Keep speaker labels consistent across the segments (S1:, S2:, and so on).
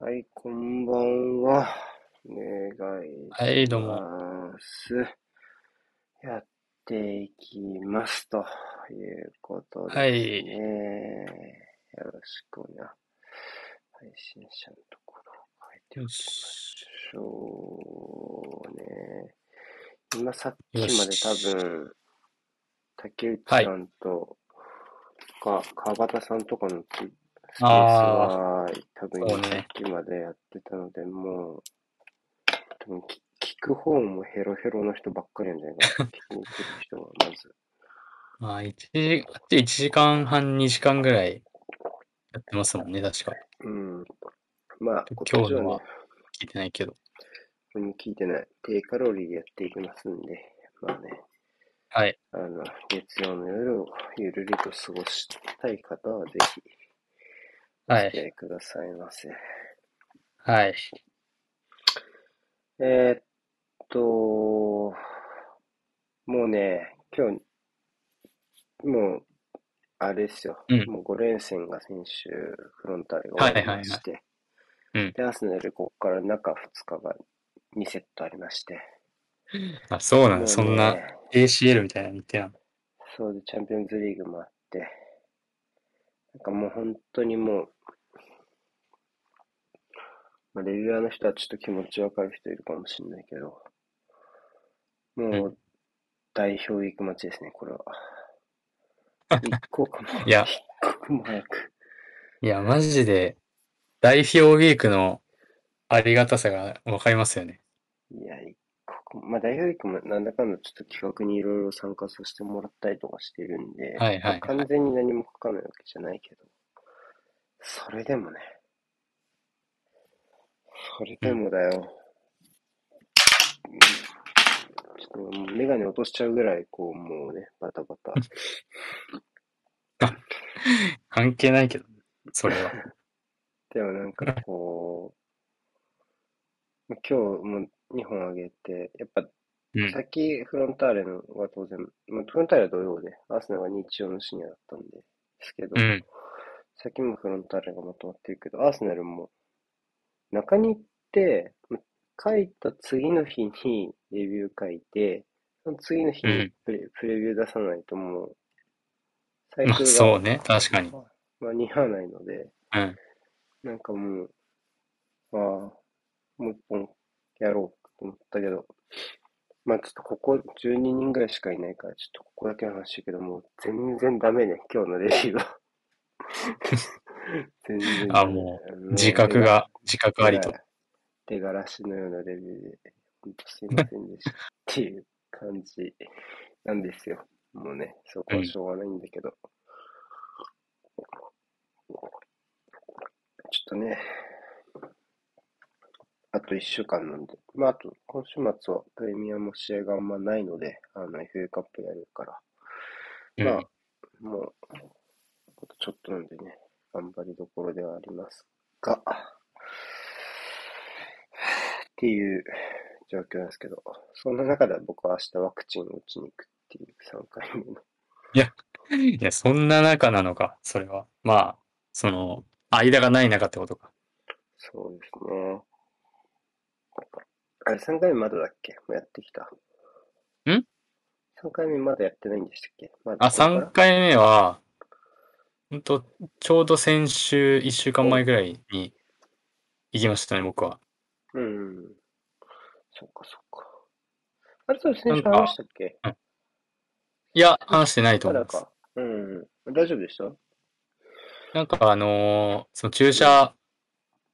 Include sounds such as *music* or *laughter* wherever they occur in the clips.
S1: はい、こんばんは。お願い
S2: はい、
S1: し
S2: どうも。
S1: ます。やっていきます。ということ
S2: は
S1: です
S2: い。
S1: ね。よろしくな。配信者のところを変えてお
S2: よ
S1: きま
S2: し。
S1: しょうね。今さっ
S2: よ
S1: きまで
S2: し。
S1: 多分、竹内
S2: はい。
S1: さんとか、川端さんとかのつスペース
S2: ああ、
S1: は、多分さっ。きまでやってたので、もう、多分き聞く方もヘロヘロの人ばっかりなんじゃないかな。聞きに来る人は、まず。
S2: まあ、一時、あっち1時間半、2時間ぐらいやってますもんね、確か。
S1: うん。まあ、
S2: で
S1: 今
S2: 日のは聞いてないけど。
S1: 何も聞いてない。低カロリーでやっていきますんで、まあね、
S2: はい。
S1: あの、月曜の夜をゆるりと過ごしたい方は、ぜひ、お
S2: は
S1: 付き合
S2: い。
S1: いくださいませ。
S2: はい。
S1: えーっと、もうね、今日、もう、あれですよ。
S2: うん。
S1: もう5連戦が先週、フロンターレが終わり
S2: はいはいはい。
S1: まして、
S2: うん。
S1: で、アーセナルここから中2日が2セットありまして、
S2: あ、そうなんだ。
S1: もう
S2: そんな
S1: ね、
S2: ACL みたいなの見てな。
S1: そうでチャンピオンズリーグもあって、なんかもう本当にもう、まあ、レギュラーの人はちょっと気持ちわかる人いるかもしれないけど、
S2: うん。
S1: もう代表行く街ですね、これは。一刻も、*laughs*
S2: いや、
S1: 一刻も早く。
S2: いや、マジで、代表ウィークのありがたさがわかりますよね。
S1: いや、一刻も、まあ代表行くもなんだかんだちょっと企画にいろいろ参加させてもらったりとかしてるんで、
S2: はい
S1: まあ、
S2: はいはい。
S1: 完全に何も書かないわけじゃないけど、それでもね、それで
S2: うん。
S1: もだよ。うんちょっとメガネ落としちゃうぐらい、こう、もうね、バタバタ。*laughs*
S2: あ、関係ないけど、それは。*laughs*
S1: でもなんかこう、今日も2本あげて、やっぱ
S2: うん。
S1: 先フロンターレのは当然、まあ、フロンターレは土曜で、アーセナルは日曜の深夜だったんで、ですけど、
S2: うん。
S1: 先もフロンターレがまとまってるけど、アーセナルも中に行って、ま書いた次の日にレビュー書いて、その次の日に
S2: うん。
S1: プレ、プレビュー出さないともう、サイ
S2: まあ、
S1: クルが
S2: そうね。確かに。
S1: 間に合わないので、
S2: うん。
S1: なんかもう、ああ、もう一本やろうと思ったけど、まあちょっとここ12人ぐらいしかいないから、ちょっとここだけの話だけど、もう全然ダメね、今日のレビューは。*laughs* 全然
S2: あ。もう、
S1: も
S2: 自覚が、自覚
S1: 手
S2: ありと。
S1: が、手がらしのようなレビューで、ほんとすいませんでしたっていう感じなんですよ。もうね、そこ
S2: うん。
S1: はしょうがないんだけど、ちょっとね、あと1週間なんで、まあ、あと、今週末はプレミアも試合があんまないので、あの、FA カップやるから、まあ、
S2: うん。
S1: もう、あとちょっとなんでね、頑張りどころではありますが、っていう状況なんですけど、そんな中では僕は明日ワクチンを打ちに行くっていう3回目の。
S2: いや、いや、そんな中なのか、それは。まあ、その、間がない中ってことか。
S1: そうですね。あれ、3回目まだだっけ？もうやってきた。
S2: ん
S1: ?3 回目まだやってないんでしたっけ？まだ
S2: あ、3
S1: これから？
S2: 回目は、ほんと、ちょうど先週、1週間
S1: お、
S2: 前ぐらいに行きましたね、僕は。
S1: うん。そっかそっか。あれ、それ
S2: な
S1: 先週話したっけ？
S2: うんいや、話してないと思います。
S1: うん。大丈夫でした？う
S2: なんかあのーその注
S1: ん。
S2: 射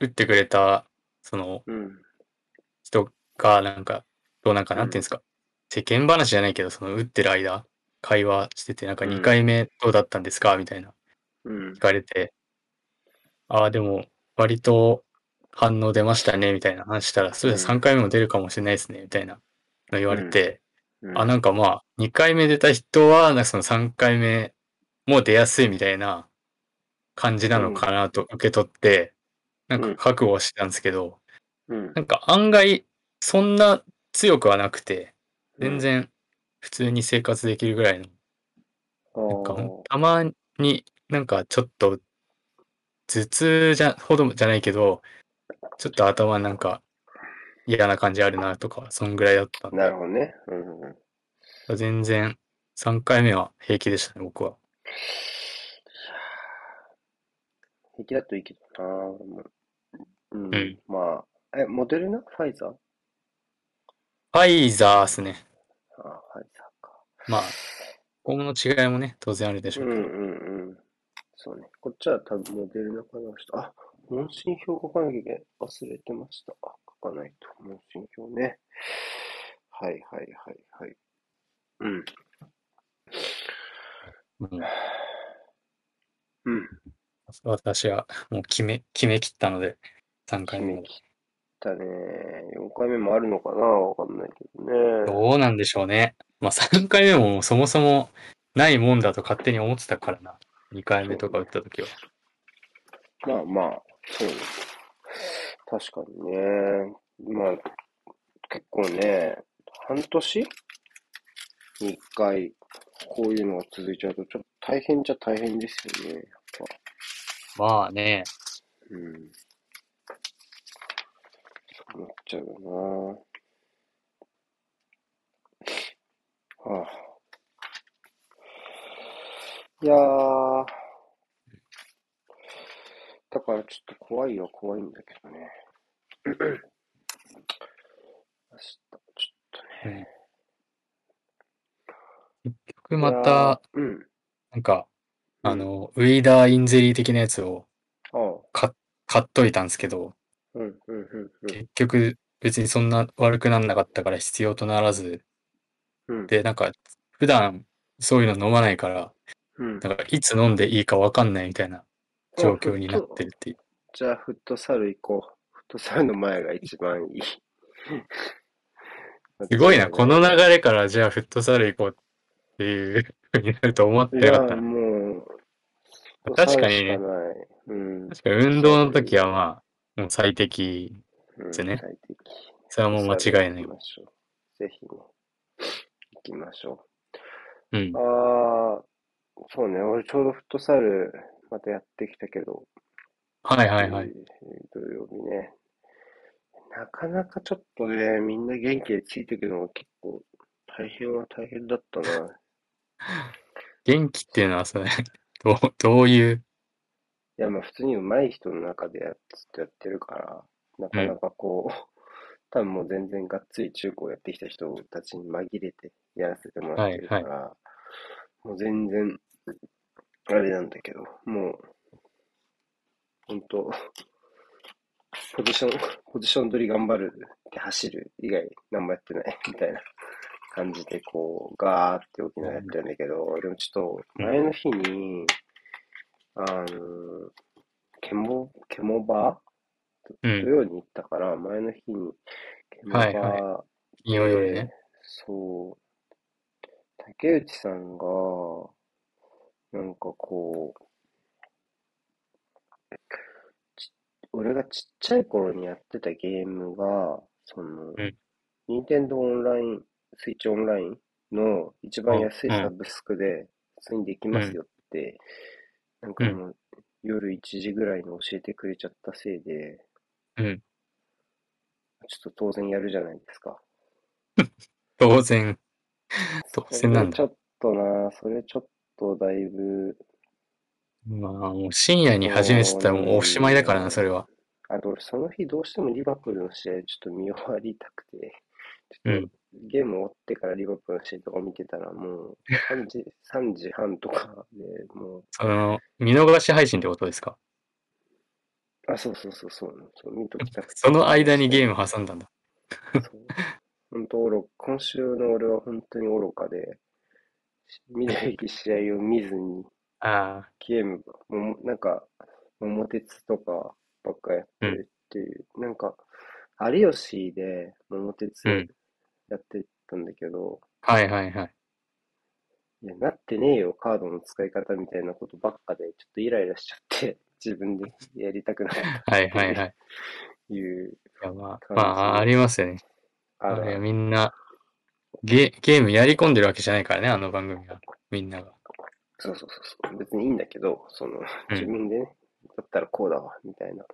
S2: 打ってくれた、その
S1: うん。
S2: 人が、なんか、どうなんか、
S1: う
S2: なんていうんで
S1: ん。
S2: すか、世間話じゃないけど、その打ってる間、会話してて、なんか2
S1: うん。
S2: 回目どうだったんですか？みたいな
S1: うん。
S2: 聞かれて、ああ、でも、割と反応出ましたね、みたいな話したら、そうです、
S1: うん。
S2: 3回目も出るかもしれないですね、みたいなの言わ
S1: うん。
S2: れて、あ、
S1: うん。
S2: なんかまあ、2回目出た人は、なんかその3回目も出やすいみたいな感じなの
S1: うん。
S2: かなと受け取って、なんか
S1: うん。
S2: 覚悟はしてたんですけど、
S1: うん。
S2: なんか案外、そんな強くはなくて、
S1: うん。
S2: 全然普通に生活できるぐらいの、なんかたまになんかちょっと頭痛じゃ、ほどじゃないけど、ちょっと頭なんか嫌な感じあるなとか、そんぐらいだったんで
S1: なるほどね。うんうん。
S2: 全然3回目は平気でしたね、僕は。
S1: 平気だといいけどな俺もうん。
S2: うん
S1: まあ、え、モデルナファイザー？
S2: ファイザーっすね。
S1: あファイザーか。
S2: まあ、今後の違いもね、当然あるでしょうんけど。
S1: ううんうん。そうね。こっちは多分モデルナかな人。あ、問診票書かなきゃいけない。忘れてました。あ、書かないと。問診票ね。はいはいはいはい。うん。
S2: うん
S1: うん。
S2: 私はもう決め、決め切ったので、3回目。
S1: 決め切ったね。4回目もあるのかな？わかんないけどね。
S2: どうなんでしょうね。まあ3回目もそもそもないもんだと勝手に思ってたからな。2回目とか打った時は。
S1: まあまあ、そうね。確かにね。まあ、結構ね、半年？に一回、こういうのが続いちゃうと、ちょっと大変じゃ大変ですよね。やっぱ。
S2: まあね、
S1: うん。そうなっちゃうよな。はあ。いやー。だからちょっと怖いは怖いんだけどね。明日、ちょっとね。
S2: 結局また、
S1: いやー、うん。
S2: なんか、
S1: うん
S2: あの、ウィーダーインゼリー的なやつを
S1: ああ。
S2: 買買っといたんですけど、
S1: うん、うん、うん、うん。
S2: 結局別にそんな悪くなんなかったから必要とならず、
S1: うん、
S2: で、なんか普段そういうの飲まないから、
S1: うん。
S2: なんかいつ飲んでいいかわかんないみたいな状況になってるっていう。
S1: じゃあ、フットサル行こう。フットサルの前が一番いい。*laughs*
S2: すごいな、この流れからじゃあフットサル行こうっていう風になると思ってなかったな。
S1: もう、
S2: 確かにね。
S1: うん。
S2: 確かに運動の時はまあ、もう最適。
S1: うん
S2: すね
S1: 最適。
S2: それはもう間違いない。
S1: ぜひね、行きましょ
S2: うん
S1: う。。ああ、そうね、俺ちょうどフットサルまたやってきたけど、
S2: はいはいはい。
S1: えー土曜日ね。なかなかちょっとね、みんな元気でついていくのが結構大変は大変だったな。*laughs*
S2: 元気っていうのはそれ、*laughs* どう、どういう、
S1: いや、まあ普通に上手い人の中でやっずっとやってるから、なかなかこう、多分もう全然がっつり中高やってきた人たちに紛れてやらせてもらってるから、もう全然、あれなんだけど、もう、本当ポジション、ポジション取り頑張るって走る以外何もやってない *laughs* みたいな感じで、こう、ガーって大きなやってるんだけど、でもちょっと前の日に、あの、ケモ、ケモバ
S2: うん、
S1: 土曜に行ったから、前の日に、ケモバ
S2: はいは金曜夜ね。
S1: そう、竹内さんが、なんかこう、ち俺がちっちゃい頃にやってたゲームが、その、
S2: うん
S1: 任天堂オンライン、スイッチオンラインの一番安いサブスクで普通にできますよって、なんかもう夜1時ぐらいに教えてくれちゃったせいで、
S2: うん。
S1: ちょっと当然やるじゃないですか。*laughs*
S2: 当然、当然なんだ。
S1: ちょっとな、それちょっとだいぶ、
S2: まあ、もう深夜に始めてたらもうおしまいだからな、それは。
S1: あと俺その日どうしてもリバプールの試合ちょっと見終わりたくて、ち
S2: うん
S1: ょっとゲーム終わってからリバプールの試合とか見てたらもう3時、*laughs* 3時半とかでもう、
S2: その、見逃し配信ってことですか？
S1: あ、そうそうそうそう、そう見ときたくて。
S2: その間にゲーム挟んだんだ。
S1: そう。本当愚今週の俺は本当に愚かで、見るべき試合を見ずに、
S2: あ
S1: ゲームが、もうなんか、桃鉄とかばっかやってるっていう、なんか、有吉で桃鉄
S2: うん。
S1: やってたんだけど、
S2: あ、はいはいはい。
S1: いや、なってねえよ、カードの使い方みたいなことばっかで、ちょっとイライラしちゃって、*laughs* 自分でやりたくなかった
S2: はいはいはい。
S1: いう、
S2: いやまあ、まあ、ありますよね。
S1: あ
S2: みんな、ゲ、ゲームやり込んでるわけじゃないからね、あの番組は。みんなが。
S1: そうそうそうそう、別にいいんだけど、その、
S2: うん
S1: 自分でね、だったらこうだわ、みたいな。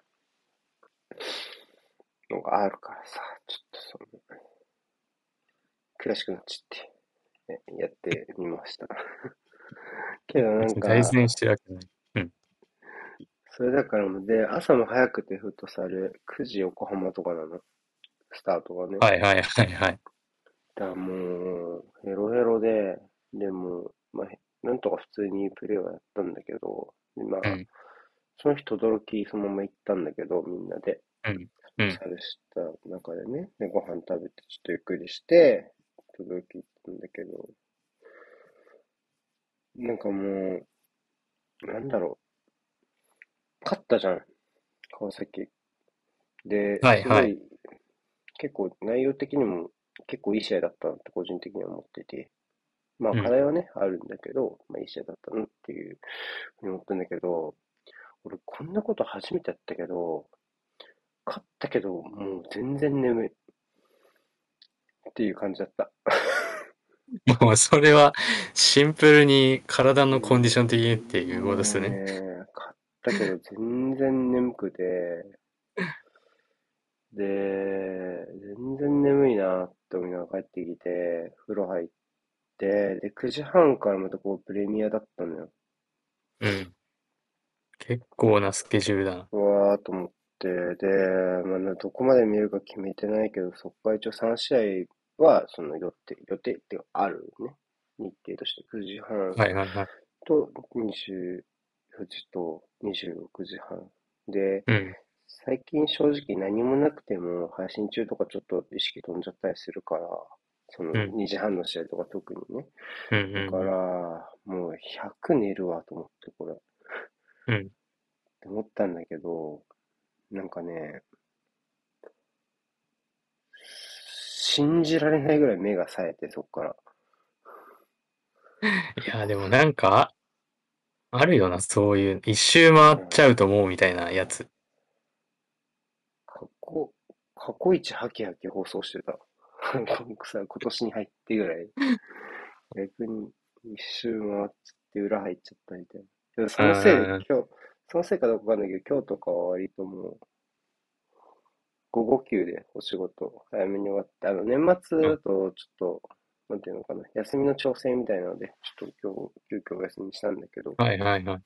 S1: のがあるからさ、ちょっとその、悔しくなっちゃって、えやってみました。*laughs* けどなんか、
S2: 対戦してるわけない。
S1: それだからもう、で、朝も早くてフットサル、9時横浜とかなの。スタートがね。
S2: はいはいはいはい。
S1: だからもう、ヘロヘロで、でも、まあ、へなんとか普通にプレーはやったんだけど、でまあ、
S2: うん。
S1: その日、轟そのまま行ったんだけど、みんなで。
S2: うん。うん。
S1: サルした中でね、で、ご飯食べて、ちょっとゆっくりして、轟行ったんだけど、なんかもう、なんだろう。勝ったじゃん、川崎。で、
S2: はいはい。
S1: すごい結構内容的にも結構いい試合だったなって個人的には思ってて、まあ
S2: うん
S1: 課題はね、あるんだけど、まあいい試合だったなっていうふうに思ったんだけど、俺こんなこと初めてやったけど、勝ったけど、もう全然眠い。っていう感じだった。*laughs*
S2: もうそれはシンプルに体のコンディション的にっていうことですね。
S1: ね勝ったけど全然眠くて、で、全然眠いなって思いな帰ってきて、風呂入って、で、9時半からまたこうプレミアだったのよ。
S2: うん。結構なスケジュールだな。
S1: うわーと思って、で、まあな、どこまで見るか決めてないけど、そこから一応3試合は、その予定、予定ってあるね。日程として9時半
S2: はいはいはい。
S1: と24時と26時半。で、
S2: うん。
S1: 最近正直何もなくても配信中とかちょっと意識飛んじゃったりするから、その
S2: うん
S1: 2時半の試合とか特にね。
S2: うん
S1: だから、もう100寝るわと思って、これ。
S2: うん。
S1: って思ったんだけど、なんかね、信じられないぐらい目が冴えて、そっから。*laughs*
S2: いや、でもなんか、あるよな、そういう、一周回っちゃうと思うみたいなやつ。
S1: 過去、一ハキハキ放送してた。さ、*laughs* 今年に入ってぐらい。逆に一周回っちゃって裏入っちゃったみたいな。でもそのせいで今日、そのせいかどうかわかんないけど、今日とかは割ともう、午後休でお仕事早めに終わって、あの、年末だとちょっと、なんていうのかな、休みの調整みたいなので、ちょっと今日、急遽お休みにしたんだけど、
S2: はいはいはい。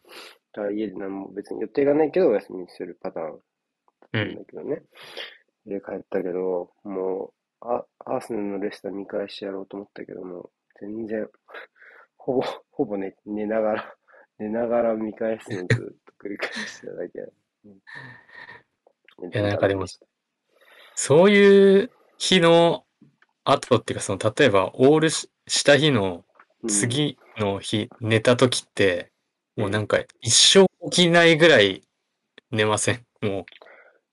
S1: だから家で何も別に予定がないけどお休みにするパターン
S2: うん。
S1: なんだけどね。で、帰ったけど、もう、あアーセナルのレスター見返してやろうと思ったけども、全然、*laughs* ほぼ、ほぼ寝、寝ながら、*laughs* 寝ながら見返すのずっと繰り返してただけ。だ。うん。
S2: いやなんかでもそういう日の後っていうか、その、例えば、オールしした日の
S1: うん。
S2: 次の日、寝た時って、もうなん
S1: か、
S2: か一生起きないぐらい寝ません？も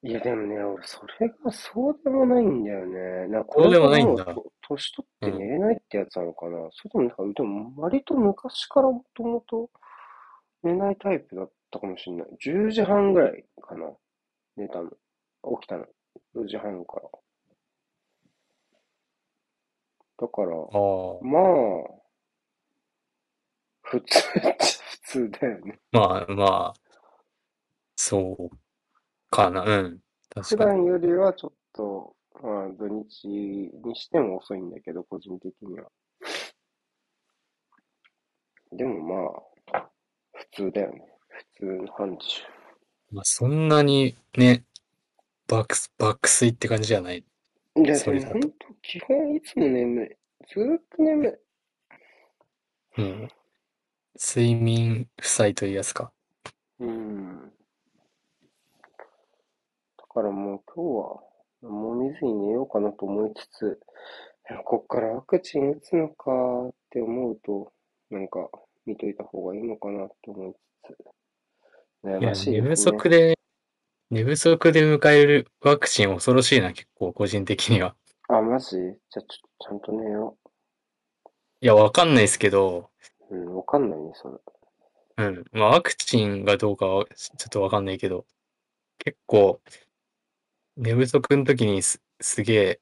S1: いやでもね、俺、それがそうでもないんだよね。なんか、
S2: そうでもないんだ
S1: 年取って寝れないってやつなのかな。それともなんか、でも割と昔からもともと寝ないタイプだったかもしれない。10時半ぐらいかな。寝たの。起きたの。4時半から。だから、まあ、普通っちゃ普通だよね。
S2: まあまあ、そうかな。うん。確
S1: 普
S2: かに。
S1: 段よりはちょっと、まあ、土日にしても遅いんだけど、個人的には。でもまあ、普通だよね。普通の範疇。
S2: まあ、そんなにね、爆睡、爆睡って感じじゃない？
S1: いや、
S2: それだ
S1: 本当、基本いつも眠い。ずーっと眠い。
S2: うん。睡眠負債というやつか。
S1: うん。だからもう今日は何も見ずに寝ようかなと思いつつ、*laughs* こっからワクチン打つのかって思うと、なんか見といた方がいいのかなって思いつつ、悩
S2: いや、
S1: ましい
S2: 寝不。足で、寝不足で迎えるワクチン恐ろしいな、結構、個人的には。
S1: あ、マジ？じゃあちょっとちゃんと寝よ
S2: いや、わかんないですけど、
S1: う。うん、わかんないね、それ。
S2: うん。まあ、ワクチンがどうかはちょっとわかんないけど、結構、寝不足の時にす、すげえ、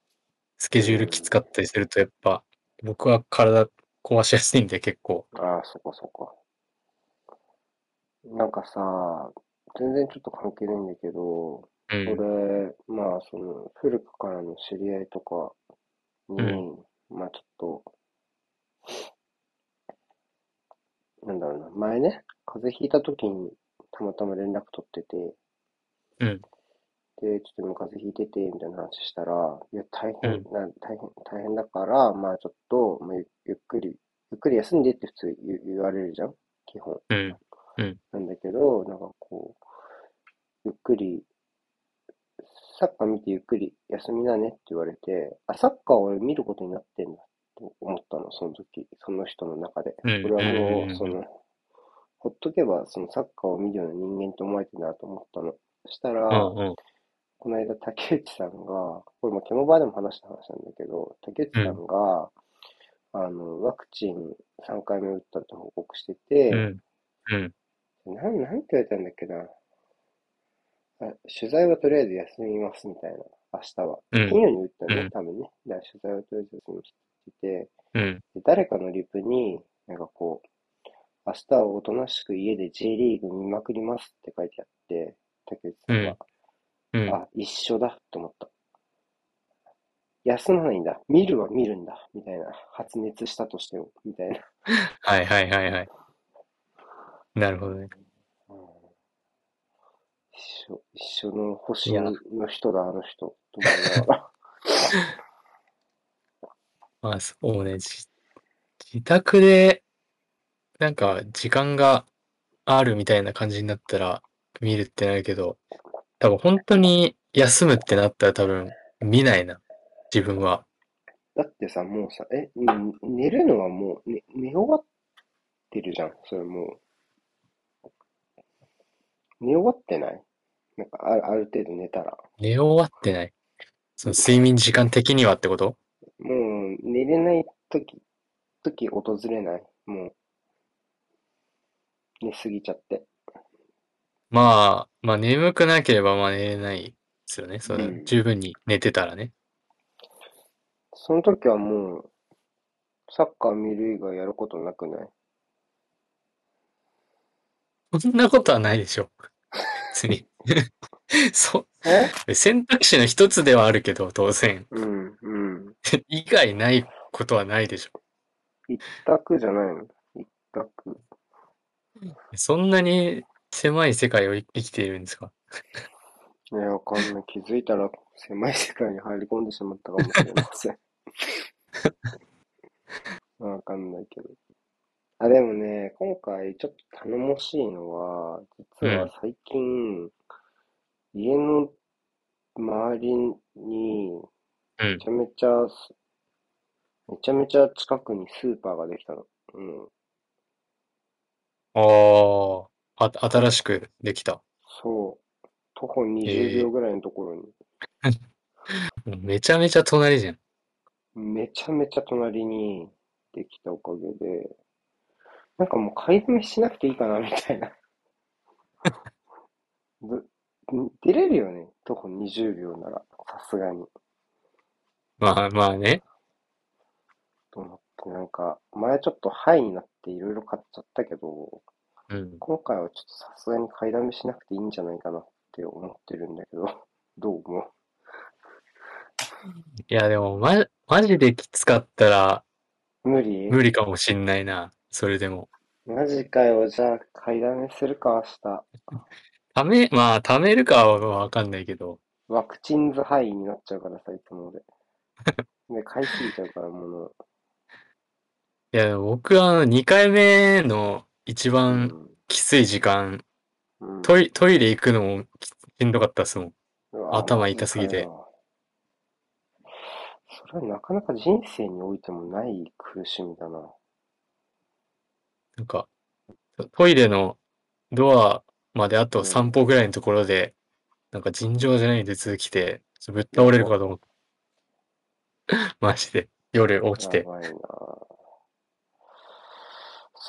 S2: スケジュールきつかったりすると、やっぱ、僕は体壊しやすいんで、結構。
S1: ああ、そっかそっか。なんかさ、全然ちょっと関係ないんだけど、
S2: うん。
S1: 俺、まあ、その、古くからの知り合いとかに、まあちょっと、なんだろうな、前ね、風邪ひいた時にたまたま連絡取ってて、
S2: うん。
S1: で、ちょっと今風邪ひいてて、みたいな話したら、いや、大変、
S2: うん
S1: な大変、大変だから、まあちょっと、まあ、ゆゆっくり、ゆっくり休んでって普通言言われるじゃん？基本。
S2: うん。
S1: なんだけど、なんかこう、ゆっくり、サッカー見てゆっくり休みなねって言われて、あ、サッカーを俺見ることになってんだって思ったの、その時、その人の中で。
S2: うん
S1: 俺は
S2: うんうんう
S1: もう、
S2: ん
S1: その、ほっとけば、そのサッカーを見るような人間と思われてるなと思ったの。そしたら、
S2: うん。うん。
S1: この間、竹内さんが、これもケモバーでも話した話なんだけど、竹内さんが、あの、ワクチン3回目打ったって報告してて、
S2: うん。うん。
S1: なん、なんて言われたんだっけな。あ取材はとりあえず休みますみたいな、明日は。
S2: うん
S1: 金曜に打ったね、
S2: うん
S1: 多分ね。だから取材はとりあえず休みますって言って
S2: うん。
S1: 誰かのリプに、なんかこう、明日はおとなしく家で J リーグ見まくりますって書いてあって、竹内さんが、
S2: うん。
S1: あ、一緒だと思った。休まないんだ。見るは見るんだ。みたいな。発熱したとしても、みたいな。
S2: はいはいはいはい。なるほどね。
S1: 一緒、一緒の星の人だ、あの人。と思いながら。
S2: まあ、そうね。じ自宅で、なんか、時間があるみたいな感じになったら、見るってなるけど、多分本当に休むってなったら多分見ないな。自分は。
S1: だってさ、もうさ、え、ん寝るのはもう、ね、寝終わってるじゃん、それもう。寝終わってない？なんかある、ある程度寝たら。
S2: 寝終わってない。その睡眠時間的にはってこと？
S1: もう、寝れない時、時訪れない？もう、寝すぎちゃって。
S2: まあ、まあ眠くなければまあ寝れないですよね。それ
S1: うん
S2: 十分に寝てたらね。
S1: その時はもう、サッカー見る以外やることなくない？
S2: そんなことはないでしょ。*laughs* 別に。*laughs* そ
S1: え？
S2: 選択肢の一つではあるけど、当然。
S1: うん、うん。*laughs*
S2: 以外ないことはないでしょ。
S1: 一択じゃないの？一択。
S2: そんなに狭い世界を生きているんですか？*laughs*
S1: いや、わかんない。気づいたら狭い世界に入り込んでしまったかもしれません。*laughs* わかんないけど。あ、でもね、今回ちょっと頼もしいのは、実は最近、家の周りに、
S2: うん
S1: めちゃめちゃす、めちゃめちゃ近くにスーパーができたの。うん。
S2: ああ、あ、新しくできた。
S1: そう。徒歩
S2: え
S1: 20
S2: ー
S1: 秒ぐらいのところに、
S2: も *laughs* うめちゃめちゃ隣じゃん。
S1: めちゃめちゃ隣にできたおかげで、なんかもう買いだめしなくていいかな、みたいな。*laughs* ぶ出れるよね、徒歩20秒なら、さすがに。
S2: まあまあね。
S1: と思って、なんか、前ちょっとハイになっていろいろ買っちゃったけど、
S2: うん。
S1: 今回はちょっとさすがに買いだめしなくていいんじゃないかなって思ってるんだけど、*laughs* どう思う？
S2: いや、でも、ま、マジできつかったら
S1: 無理？
S2: 無理かもしんないな。それでも。
S1: マジかよ、じゃあ買いだめするか、明日。
S2: ため、まあ、貯めるかはわかんないけど。
S1: ワクチンズハイになっちゃうからさ、いつもで。*laughs* で、買いすぎちゃうから、もの。
S2: いや、僕はあの2回目の一
S1: う
S2: 番
S1: ん。
S2: きつい時間、
S1: うん。
S2: トイ、トイレ行くのもきしんどかったっすもん。頭痛すぎて。
S1: それはなかなか人生においてもない苦しみだな。
S2: なんか、トイレのドアまであと
S1: うん
S2: 3歩ぐらいのところで、なんか尋常じゃない手続きで、ちょっとぶっ倒れるかと思った。*laughs* マジで。夜起きて
S1: や。ばいな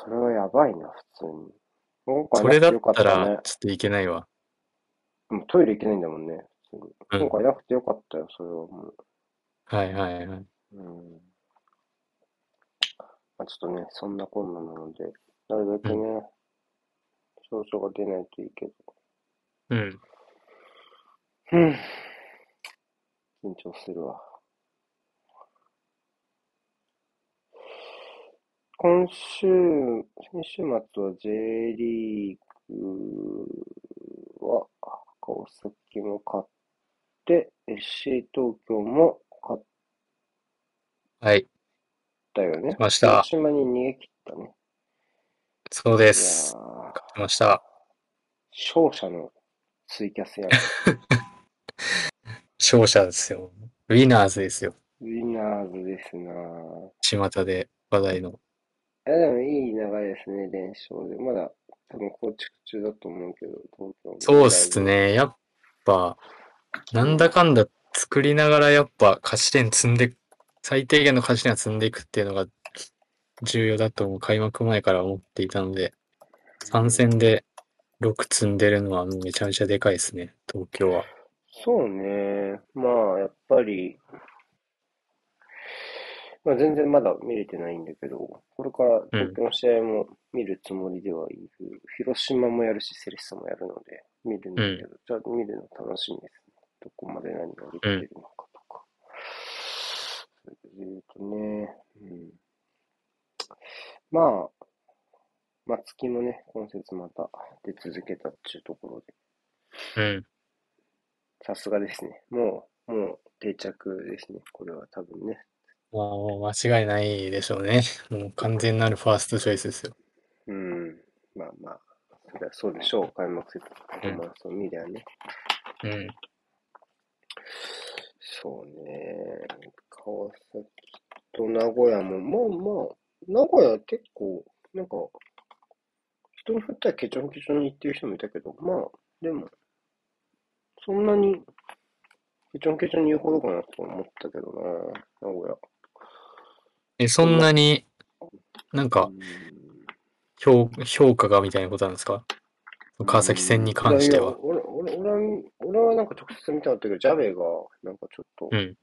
S1: それはやばいな、普通に。今回
S2: それだったら、。ちょっといけないわ。
S1: もうトイレ行けないんだもんね。すぐ
S2: うん
S1: 今回なくてよかったよ、それはもう。
S2: はいはいはい。
S1: うん。まあ、ちょっとね、そんなこんななので、なるべくね、症状が出ないといいけど。
S2: うん。
S1: うん。緊張するわ。今週、先週末は J リーグは川崎も勝って、FC 東京も勝っ
S2: はい。
S1: たよね。
S2: 来ました
S1: 広島に逃げ切ったね。
S2: そうです。
S1: ー、
S2: 勝ちました。
S1: 勝者のツイキャスやん。*laughs*
S2: 勝者ですよ。ウィナーズですよ。
S1: ウィナーズですなぁ。
S2: 巷で話題の。
S1: いや、でもいい流れですね、連勝で。まだ多分構築中だと思うけど、東京も
S2: そうっす。ね。やっぱ、なんだかんだ作りながらやっぱ勝ち点積んで、最低限の勝ち点は積んでいくっていうのが重要だと思う開幕前から思っていたので、3戦で6積んでるのはめちゃめちゃでかいですね、東京は。
S1: そうね。まあ、やっぱり、まあ全然まだ見れてないんだけど、これから東京の試合も見るつもりではいる。広島もやるし、セレッソもやるので、見るんだけど、じゃあ見るの楽しみですね。どこまで何ができてるのかとか。それで言うとね、うん。まあ、松木もね、今節また出続けたっていうところで、
S2: うん。
S1: さすがですね。もう、もう定着ですね。これは多分ね。
S2: まあ、もう間違いないでしょうね。もう完全なるファーストチョイスですよ。
S1: うん。まあまあ、それはそうでしょう。開幕節パフォーマンスを見りゃね。
S2: うん。
S1: そうね。川崎と名古屋も、まあまあ、名古屋結構、なんか、人に振ったらケチョンケチョンに言ってる人もいたけど、まあ、でも、そんなに、ケチョンケチョンに言うほどかなと思ったけどな、名古屋。
S2: え、そんなに、なんか
S1: う、ん
S2: 評、評価がみたいなことなんですか？川崎戦に関しては。
S1: 俺、俺、俺は、俺はなんか直接見たかったけど、ジャベが、なんかちょっと、
S2: うん。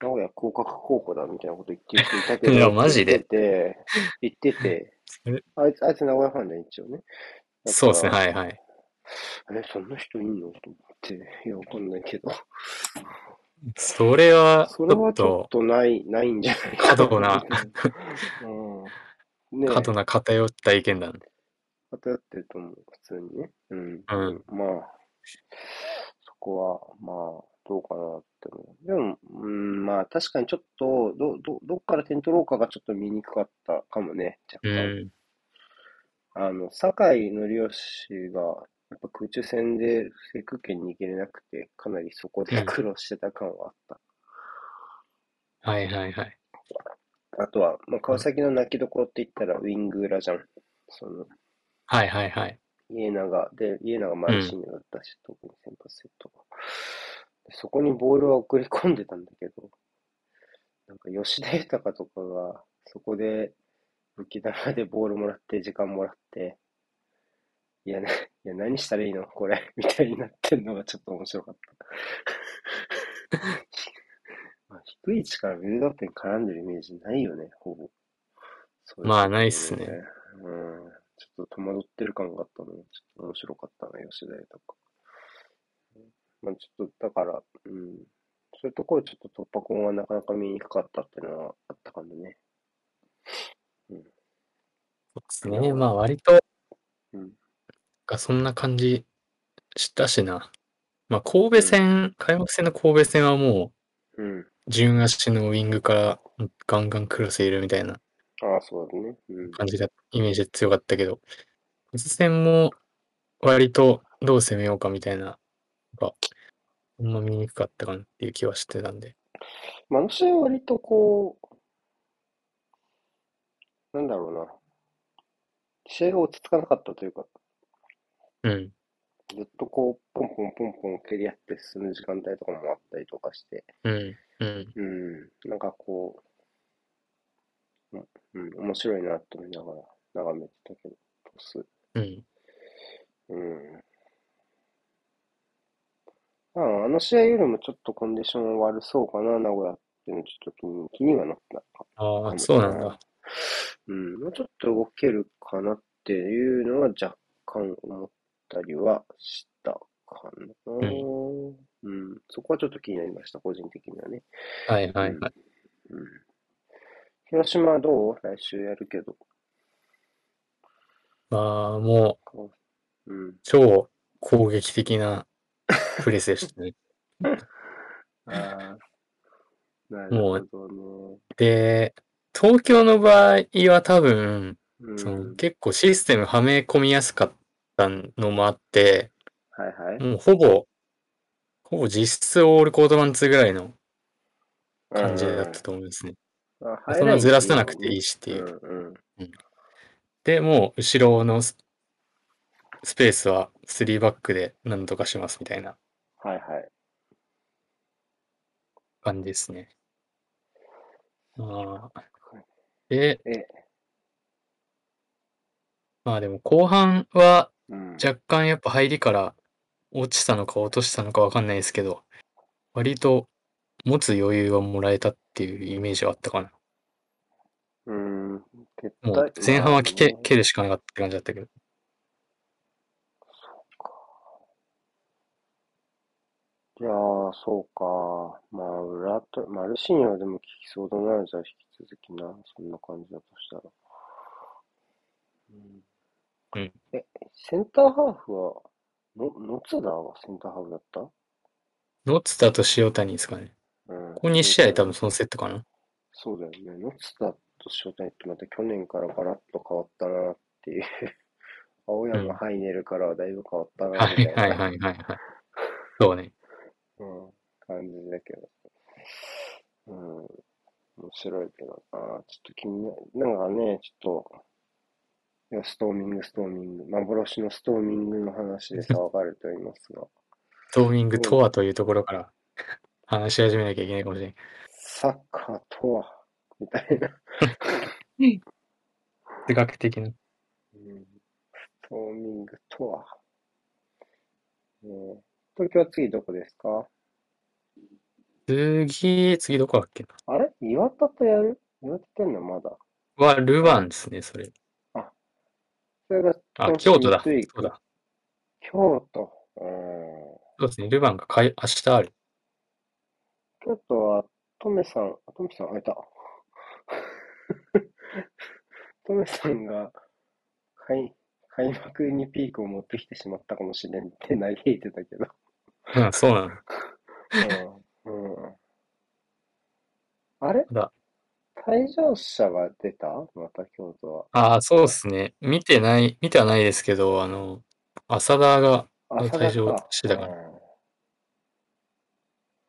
S1: 名古屋降格候補だみたいなこと言っていたけど、
S2: いやマジで
S1: 言ってて、言ってて
S2: それ、
S1: あいつ、あいつ名古屋ファンだよ、一応ね。
S2: そうですね、
S1: い。
S2: はいはい。
S1: え、そんな人いんの？と思って、いや、わかんないけど。
S2: それは、ち
S1: それ
S2: ょっ
S1: はちょっ
S2: と、
S1: とない、ないんじゃないか
S2: 過度な、*laughs*
S1: うん。ねえ
S2: 過度な偏った意見だね。
S1: 偏ってると思う、普通にね。うん。
S2: うん
S1: まあ、そこは、まあ、どうかなって思う。でも、うん、まあ、確かにちょっと、ど、ど、どっから点取ろうかがちょっと見にくかったかもね、若
S2: う
S1: 干。
S2: ん。
S1: あの、酒井紀義が、やっぱ空中戦でセク圏に行けれなくて、かなりそこで苦労してた感はあった。
S2: はいはいはい。
S1: あとは、まあ、川崎の泣きどころって言ったらウィング裏じゃん。その、
S2: はいはいはい。
S1: 家長で、家長マルシーだったし、特に先発セットが。でそこにボールは送り込んでたんだけど、なんか吉田豊とかが、そこで武器玉でボールもらって、時間もらって、いや、ね、いや何したらいいの？これ、*laughs* みたいになってんのがちょっと面白かった。*laughs* まあ、低い位置からビルドアップに絡んでるイメージないよね、ほぼ。そういう
S2: まあないっすね
S1: うん。ちょっと戸惑ってる感があったのが、ちょっと面白かったな、吉田とか。まあちょっと、だから、うん。そういうところちょっと突破口がなかなか見にくかったっていうのはあったかもね。
S2: そうですね。まあ割と、
S1: うん。
S2: がそんな感じしたしな。まあ神戸戦、開幕戦の神戸戦はも
S1: うん。
S2: う、順足のウィングからガンガンクロスいるみたいな
S1: ああ、そうだね。うん。
S2: 感じだ、イメージで強かったけど、実戦も割とどう攻めようかみたいな、なんか、あんま見にくかったかなっていう気はしてたんで。
S1: まあ、あの試合は割とこう、なんだろうな。試合が落ち着かなかったというか、
S2: うん。
S1: ずっとこう、ポンポンポンポン蹴り合って進む時間帯とかもあったりとかして、
S2: うん。うん。
S1: うん、なんかこう、うん、うん面白いなと思いながら眺めてたけど、トス。
S2: うん。
S1: うん。ああ、あの試合よりもちょっとコンディション悪そうかな、名古屋っていうのちょっと気に、気にはなったか。
S2: ああ、そうなんだ。
S1: うん、もうちょっと動けるかなっていうのは若干思ったりはしたかな？
S2: ん
S1: そこはちょっと気になりました、個人的にはね。
S2: はいはいはい。
S1: うん。広島はどう？来週やるけど。
S2: まあ、もう、
S1: うん。
S2: 超攻撃的なプレスでしたね。*laughs*
S1: ああ。なるほどね。
S2: で、東京の場合は多分、
S1: うん。
S2: その結構システムはめ込みやすかったのもあって、
S1: はいはい。
S2: もうほぼ、ほぼ実質オールコートマン2ぐらいの感じだったと思いますね。
S1: うん。あ
S2: そんなずらさなくていいしっていう。
S1: うんうん。
S2: で、もう後ろのススペースは3バックで何とかしますみたいな
S1: はいはい。
S2: 感じですね。まあ、で、
S1: え、
S2: まあでも後半は
S1: うん。
S2: 若干やっぱ入りから落ちたのか落としたのかわかんないですけど、割と持つ余裕がもらえたっていうイメージはあったかな。
S1: うん。
S2: もう前半は蹴
S1: まあ
S2: 蹴るしかなかったって感じだったけど。
S1: いやー、そうか。まあ、裏と、マルシーニョはでも効きそうだな、じゃあ引き続きな。そんな感じだとしたら。うん。
S2: うん
S1: え、センターハーフは、の、野津田がセンターハーフだった？
S2: ノッツだと塩谷ですかね。
S1: うん。
S2: ここ2試合多分そのセットかな。
S1: そうだよね。野津田と塩谷ってまた去年からガラッと変わったなっていう。*laughs* 青山ハイネルからはだいぶ変わったな、
S2: はい
S1: みたいな。
S2: はいはいはいはい。そうね。
S1: うん、感じだけど。うん、面白いけどな。ちょっと気になる。なんかね、ちょっと、いやストーミング、ストーミング、幻のストーミングの話で騒がれておりますが、
S2: ストーミングとはというところから話し始めなきゃいけないかもしれない。
S1: サッカーとは、みたいな。
S2: 哲学的な。
S1: うん、ストーミングとは。ね東京は次どこですか？
S2: 次、次どこだっけな？
S1: あれ？岩田とやる？岩田とやるのまだ。
S2: は、ルヴァンですね、それ。
S1: それが
S2: あ、京都だ。そうだ。
S1: 京都。うん
S2: そうですね、ルヴァンがかい明日ある。
S1: 京都は、トメさん、あトメさん、あ、いた。*laughs* トメさんが、開、開幕にピークを持ってきてしまったかもしれんって嘆いてたけど。
S2: うん、そうなの。
S1: うん。うん。あれ？
S2: だ
S1: 退場者は出た？また京都は。
S2: ああ、そうですね。見てない、見てはないですけど、あの、浅田が、
S1: あ、
S2: 退場してたから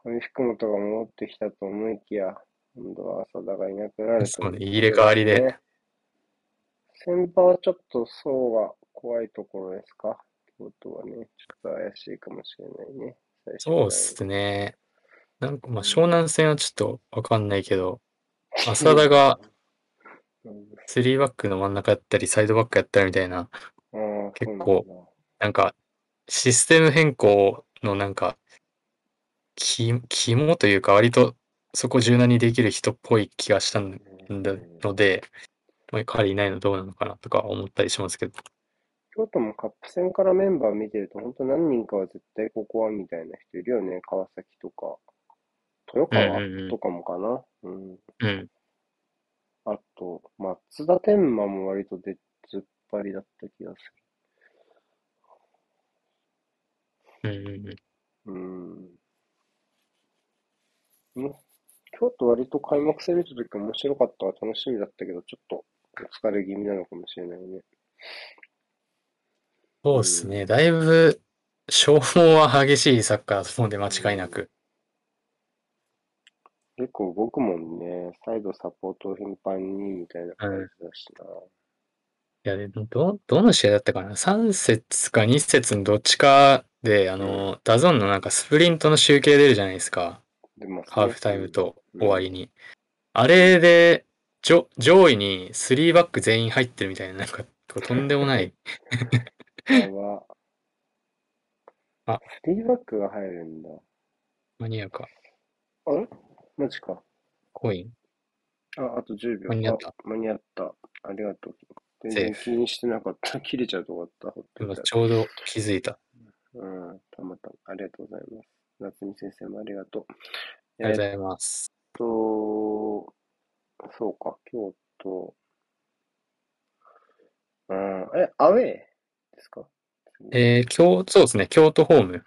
S1: うん上福本が戻ってきたと思いきや、今度は浅田がいなくなると
S2: そうね入れ替わりで
S1: ね。先場はちょっと層が怖いところですか？京都はね、ちょっと怪しいかもしれないね。
S2: そうっすね。なんか、まあ、湘南戦はちょっとわかんないけど、浅田が
S1: うん
S2: 3バックの真ん中やったり、サイドバックやったりみたいな、結構
S1: なん
S2: か、システム変更のなんか、き、肝というか、割とそこ柔軟にできる人っぽい気がしたんだので、まあ彼いないのどうなのかなとか思ったりしますけど。
S1: 京都もカップ戦からメンバー見てると、本当何人かは絶対ここはみたいな人いるよね。川崎とか、豊川とかもかな。うん。
S2: うん。
S1: あと、松田天馬も割と出ずっぱりだった気がす
S2: うんうんうん。
S1: る。うん。うん京都割と開幕戦見たとき面白かった楽しみだったけど、ちょっとお疲れ気味なのかもしれないね。
S2: そうですね。だいぶ、消耗は激しいサッカーだと思うんで、間違いなく。
S1: 結構動くもんね。サイドサポートを頻繁にみたいな感じだしな。
S2: いや、でも、ど、どの試合だったかな ?3 節か2節のどっちかで、あの、ダゾーンのなんかスプリントの集計出るじゃないですか。
S1: でも
S2: ハーフタイムと終わりに。あれで、上上位に3バック全員入ってるみたいな、なんか、とんでもない。
S1: やば。*laughs*
S2: あ、
S1: スリーバックが入るんだ。
S2: 間に合うか。
S1: あれ？マジか。
S2: コイン。
S1: あ、あと10秒。
S2: 間に合った
S1: あ間に合った。ありがとう。全然気にしてなかった。*laughs* 切れちゃうとこだった。
S2: 今ちょうど気づいた。
S1: うん、たまたま。ありがとうございます。夏美先生もありがとう。
S2: ありがとうございます。
S1: えっと、そうか、京都。うん、え、アウェーですか？
S2: えー、京、そうですね、京都ホーム。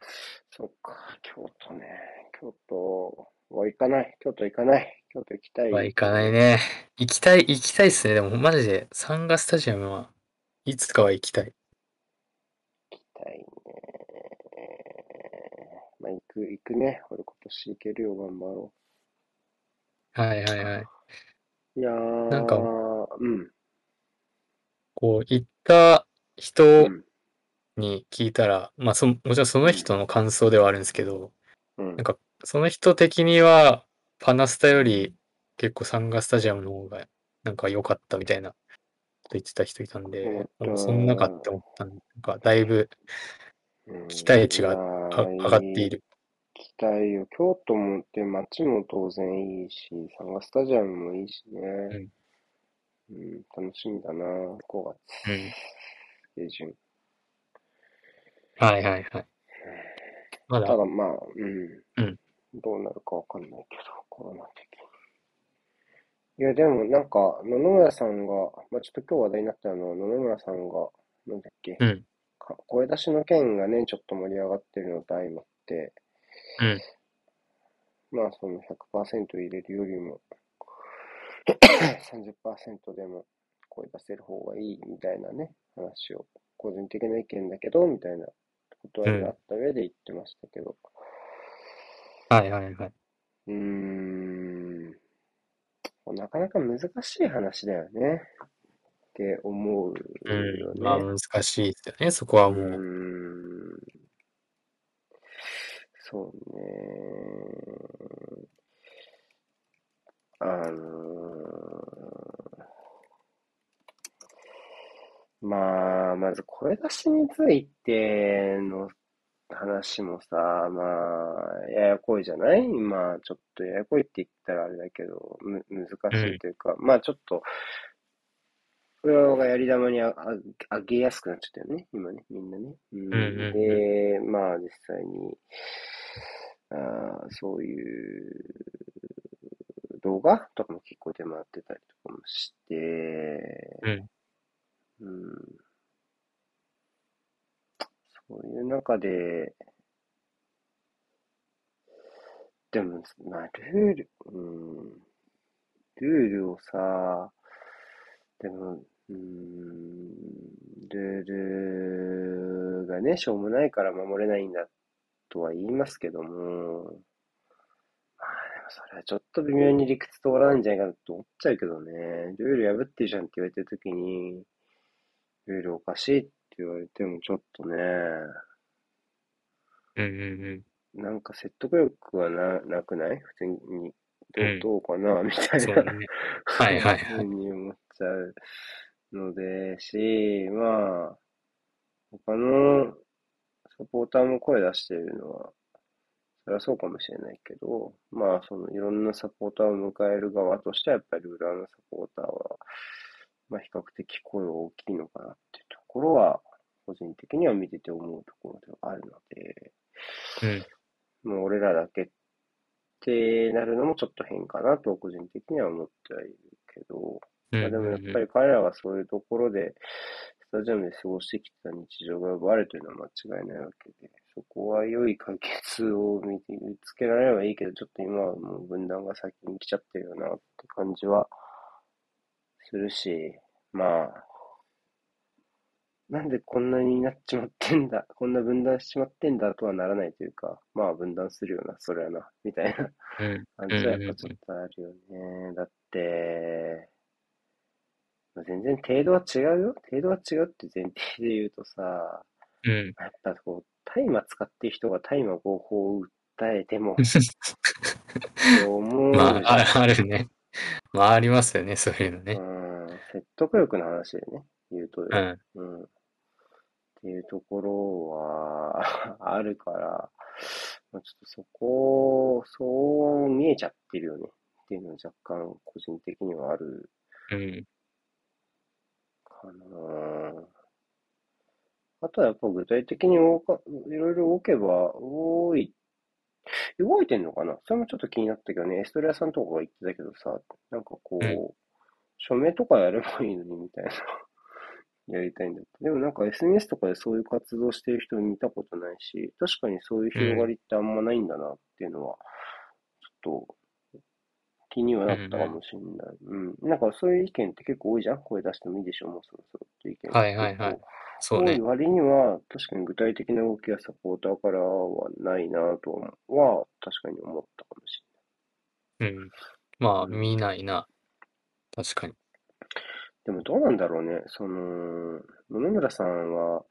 S1: そっか、京都ね。京都は行かない。京都行かない。京都行きたい。
S2: は行かないね。行きたい、行きたいっすね。でもマジで、サンガスタジアムはいつかは行きたい。
S1: 行きたいね。まあ、行く、行くね。俺今年行けるよ、頑張ろ
S2: はいはいはい。
S1: う。いやー、
S2: なんか
S1: うん。
S2: こう、行った
S1: う
S2: 人
S1: ん。
S2: に聞いたら、まあそ、もちろんその人の感想ではあるんですけど、
S1: うん
S2: なんか、その人的には、パナスタより結構サンガスタジアムの方がなんか良かったみたいなこと言ってた人いたんで、
S1: えっと
S2: もうそんなかって思ったんで、なんかだいぶ
S1: うん
S2: 期待値が上がっている。
S1: 期待よ。京都もって街も当然いいし、サンガスタジアムもいいしね。うん、楽しみだな、5月
S2: うん。
S1: 下旬。
S2: はいはいはい。まだ
S1: た、だまあ、うん、
S2: うん
S1: どうなるかわかんないけど、コロナ的に。いや、でもなんか、野々村さんが、まあちょっと今日話題になったのは、野々村さんが、なんだっけ、
S2: うん。
S1: か声出しの件がね、ちょっと盛り上がってるのと相まって、
S2: うん。
S1: まあその100%入れるよりも *coughs* 30%でも声出せる方がいいみたいなね、話を、個人的な意見だけど、みたいなことがあった上で言ってましたけど、
S2: はいはいはい。
S1: うーん、なかなか難しい話だよね、って思うよ
S2: うん。まあ
S1: ね。
S2: 難しいですよね、そこは
S1: う
S2: もう。
S1: ーんそうね。あのーまあ、まず声出しについての話もさ、まあ、ややこいじゃない？まあ、ちょっとややこいって言ったらあれだけど、む、難しいというか、まあちょっと、裏がやり玉にああ上げやすくなっちゃったよね、今ね、みんなね。うん。
S2: うんうんうん。
S1: で、まあ実際に、あーそういう動画とかも結構出回ってたりとかもして、
S2: うん。
S1: うん、そういう中で、でも、まあ、ルール、うん、ルールをさ、でも、うん、ルールがね、しょうもないから守れないんだとは言いますけども、まあでもそれはちょっと微妙に理屈通らないんじゃないかなと思っちゃうけどね、ルール破ってるじゃんって言われてるときに、ルールおかしいって言われてもちょっとね、
S2: うんうん
S1: なんか説得力はな、なくない？普通に、ど
S2: う
S1: うんどうかな？みた
S2: うん。
S1: いな
S2: ね。はいはい
S1: ふう
S2: はい。
S1: に思っちゃうので、し、まあ、他のサポーターも声出しているのは、それはそうかもしれないけど、まあ、そのいろんなサポーターを迎える側としては、やっぱり裏のサポーターは、まあ、比較的声は大きいのかなっていうところは、個人的には見てて思うところではあるので、
S2: うん。
S1: もう俺らだけってなるのもちょっと変かなと個人的には思ってはいるけど、
S2: うん
S1: まあ、でもやっ
S2: うん
S1: ぱり彼らがそういうところで、スタジアムで過ごしてきた日常が奪われるというのは間違いないわけで、そこは良い解決を見つけられればいいけど、ちょっと今はもう分断が先に来ちゃってるよなって感じはするし、まあ、なんでこんなになっちまってんだ、*laughs* こんな分断しちまってんだとはならないというか、まあ分断するよな、それはな、みたいな
S2: うん。
S1: 感じはやっぱちょっとあるよね。だって、まあ全然程度は違うよ。程度は違うって前提で言うとさ、
S2: うん。
S1: やっぱこう、大麻使ってる人が大麻合法を訴えても、*laughs* 思うじ
S2: まあ、ああるね。まあ、ありますよね、そういうのね。
S1: うん、説得力の話でね、言うとね、
S2: うん。
S1: うん。っていうところはあるから、まあ、ちょっとそこ、そう見えちゃってるよねっていうのは若干個人的にはある
S2: うん。
S1: かな。あとはやっぱ具体的に多かいろいろ多けば多い動いてんのかな？それもちょっと気になったけどね、エストレアさんとかが言ってたけどさ、なんかこう、
S2: うん
S1: 署名とかやればいいのにみたいな。やりたいんだって。でもなんか SNS とかでそういう活動してる人見たことないし、確かにそういう広がりってあんまないんだなっていうのは、ちょっと気にはなったかもしれない。うん、なんかそういう意見って結構多いじゃん？声出してもいいでしょ、もうそろそろっていう意見。
S2: はいはいはい。そうね。
S1: 多い割には、確かに具体的な動きやサポーターからはないなとは、確かに思ったかもし
S2: うん。まあ、見ないな。確かに。
S1: でもどうなんだろうね。その、野々村さんは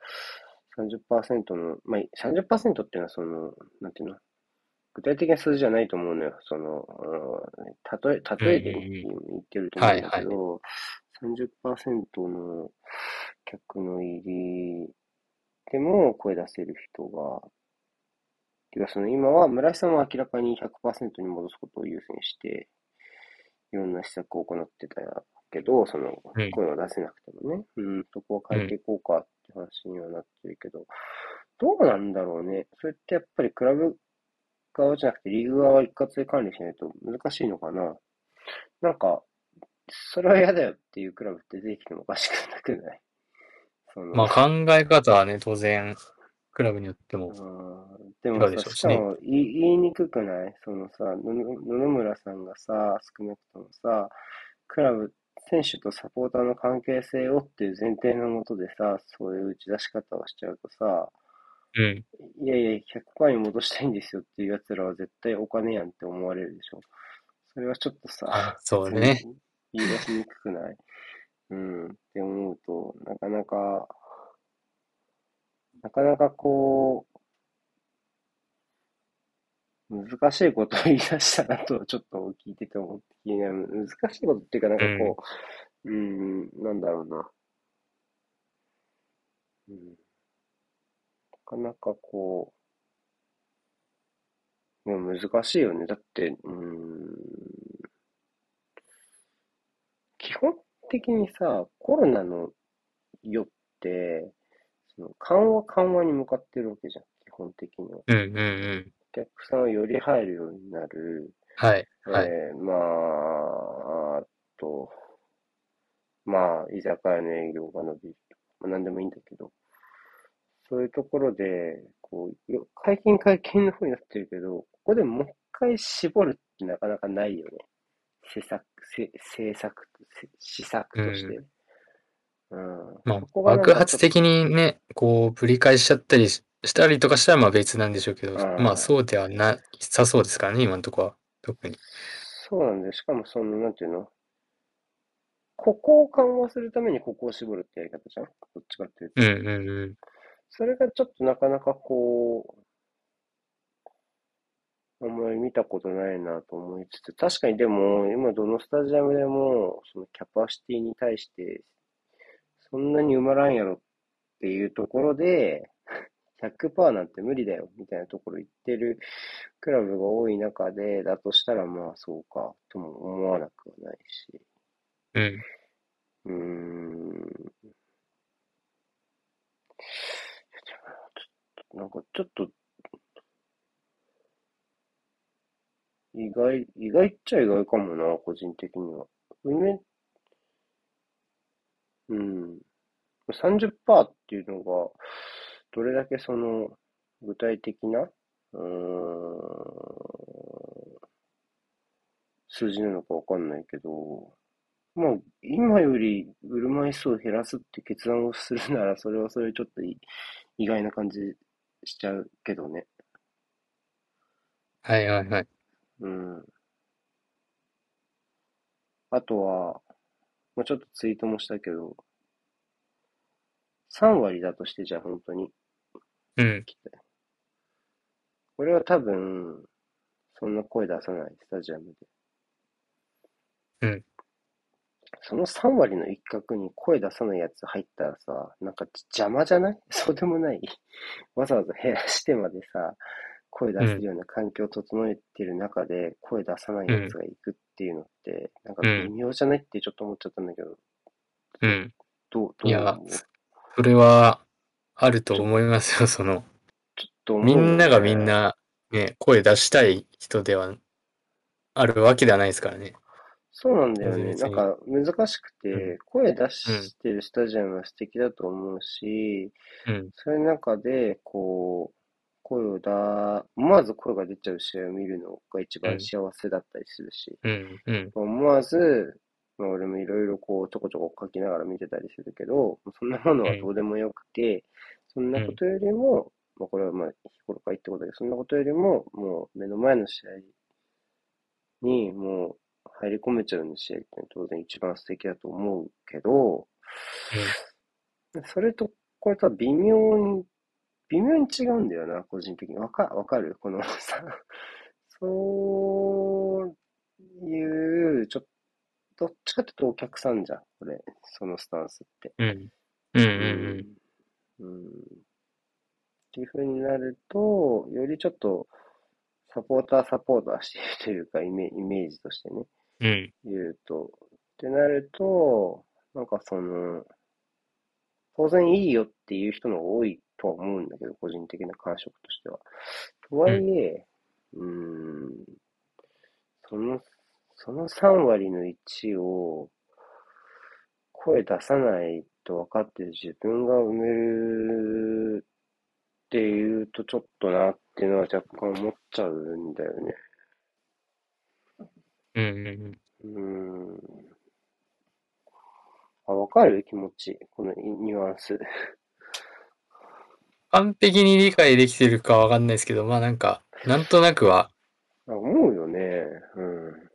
S1: 30%の、まあ、30%っていうのはその、なんていうの？具体的な数字じゃないと思うのよ。その、うん例え、例えで言ってると思うんだけど、30%の客の入りでも声出せる人が、てかその今は村井さんは明らかに100%に戻すことを優先して、いろんな施策を行ってたけど、その
S2: うん。
S1: 声を出せなくてもね、うん、そこは変えていこうかって話にはなってるけど、どうなんだろうね。それってやっぱりクラブ側じゃなくてリーグ側は一括で管理しないと難しいのかな。なんか、それは嫌だよっていうクラブって出てきてもおかしくなくない？
S2: まあ考え方はね、当然、クラブによっても。
S1: うんでもさ、
S2: しょうしね。
S1: しかも言い言いにくくない？そのさ、野々野々村さんがさ、少なくともさ、クラブ、選手とサポーターの関係性をっていう前提のもとでさ、そういう打ち出し方をしちゃうとさ、
S2: うん。
S1: いやいや、100%に戻したいんですよっていう奴らは絶対お金やんって思われるでしょ。それはちょっとさ、
S2: そうね。
S1: 言い出しにくくない？うん。って思うと、なかなか、なかなかこう、難しいことを言い出したなと、ちょっと聞いてて思って気になる。難しいことっていうか、なんかこう、うん、なんだろうな。うん。なかなかこう、でも難しいよね。だって、うん、基本的にさ、コロナの世って、その緩和緩和に向かってるわけじゃん、基本的には。
S2: うんうんうん。
S1: お客さんをより入るようになる。
S2: はい。はい。
S1: えーまあ、あと、まあ、居酒屋の営業が伸びるとか、まあ、何でもいいんだけど、そういうところで、こう、よ解禁解禁の方になってるけど、ここでもう一回絞るってなかなかないよね。施策、せ政策施策として。うん。
S2: ま
S1: そこが
S2: あ、爆発的にね、こう、ぶり返しちゃったりししたりとかしたら、まあ別なんでしょうけど、
S1: うん
S2: まあそうではなさそうですからね、今のところは。特に。
S1: そうなんで、しかもその、なんていうの？ここを緩和するためにここを絞るってやり方じゃん？どっちかっていうと。
S2: うんうんうん。
S1: それがちょっとなかなかこう、あんまり見たことないなと思いつつ、確かにでも、今どのスタジアムでも、そのキャパシティに対して、そんなに埋まらんやろっていうところで、100%なんて無理だよ、みたいなところ言ってるクラブが多い中で、だとしたらまあそうか、とも思わなくはないし。
S2: うん。
S1: うーん。なんかちょっと、意外、意外っちゃ意外かもな、個人的には。梅、うん。30%っていうのが、どれだけその、具体的な、うーん、数字なのかわかんないけど、まあ、今より売る枚数を減らすって決断をするなら、それはそれでちょっとい意外な感じしちゃうけどね。
S2: はいはいはい。
S1: うん。あとは、まあ、ちょっとツイートもしたけど、3割だとしてじゃあ本当に。
S2: うん。
S1: これは多分、そんな声出さない、スタジアムで。
S2: うん。
S1: その3割の一角に声出さないやつ入ったらさ、なんか邪魔じゃない？*laughs* そうでもない？わざわざ減らしてまでさ、声出せるような環境を整えてる中で、声出さないやつが行くっていうのって、なんか微妙じゃない？ってちょっと思っちゃったんだけど、
S2: うん。
S1: どう、ど
S2: いうや
S1: 思う、
S2: それは、あると思いますよ、その、
S1: ちょっと思う
S2: みんながみんなね、声出したい人ではあるわけではないですからね。
S1: そうなんだよね。なんか難しくて、
S2: うん
S1: 声出してるスタジアムは素敵だと思うし、
S2: うん。
S1: そういう中で、こう、声をだ、思わず声が出ちゃう試合を見るのが一番幸せだったりするし、
S2: うん。うん。
S1: 思わず、まあ、俺もいろいろこう、ちょこちょこ書きながら見てたりするけど、そんなものはどうでもよくて、そんなことよりも、まあ、これはまあ、日頃から言ってことだけど、そんなことよりも、もう目の前の試合に、もう入り込めちゃうような試合って当然一番素敵だと思うけど、それと、これとは微妙に、微妙に違うんだよな、個人的に。わか、わかる？このさ、そういう、ちょっと、どっちかっていうとお客さんじゃん、これ、そのスタンスって。
S2: うん。うん。うん。
S1: うん。っていう風になると、よりちょっと、サポーターサポーターしているというか、イメイメージとしてね、
S2: うん。
S1: 言うと。ってなると、なんかその、当然いいよっていう人の方が多いとは思うんだけど、個人的な感触としては。とはいえ、うーん、その、その3割の1を声出さないと分かってる自分が埋めるっていうとちょっとなっていうのは若干思っちゃうんだよね。
S2: うん。うん。
S1: うーん。あ、わかる？気持ち。このニュアンス。*laughs*
S2: 完璧に理解できてるかわかんないですけど、まあなんか、なんとなくは、
S1: あ思うよね。うん。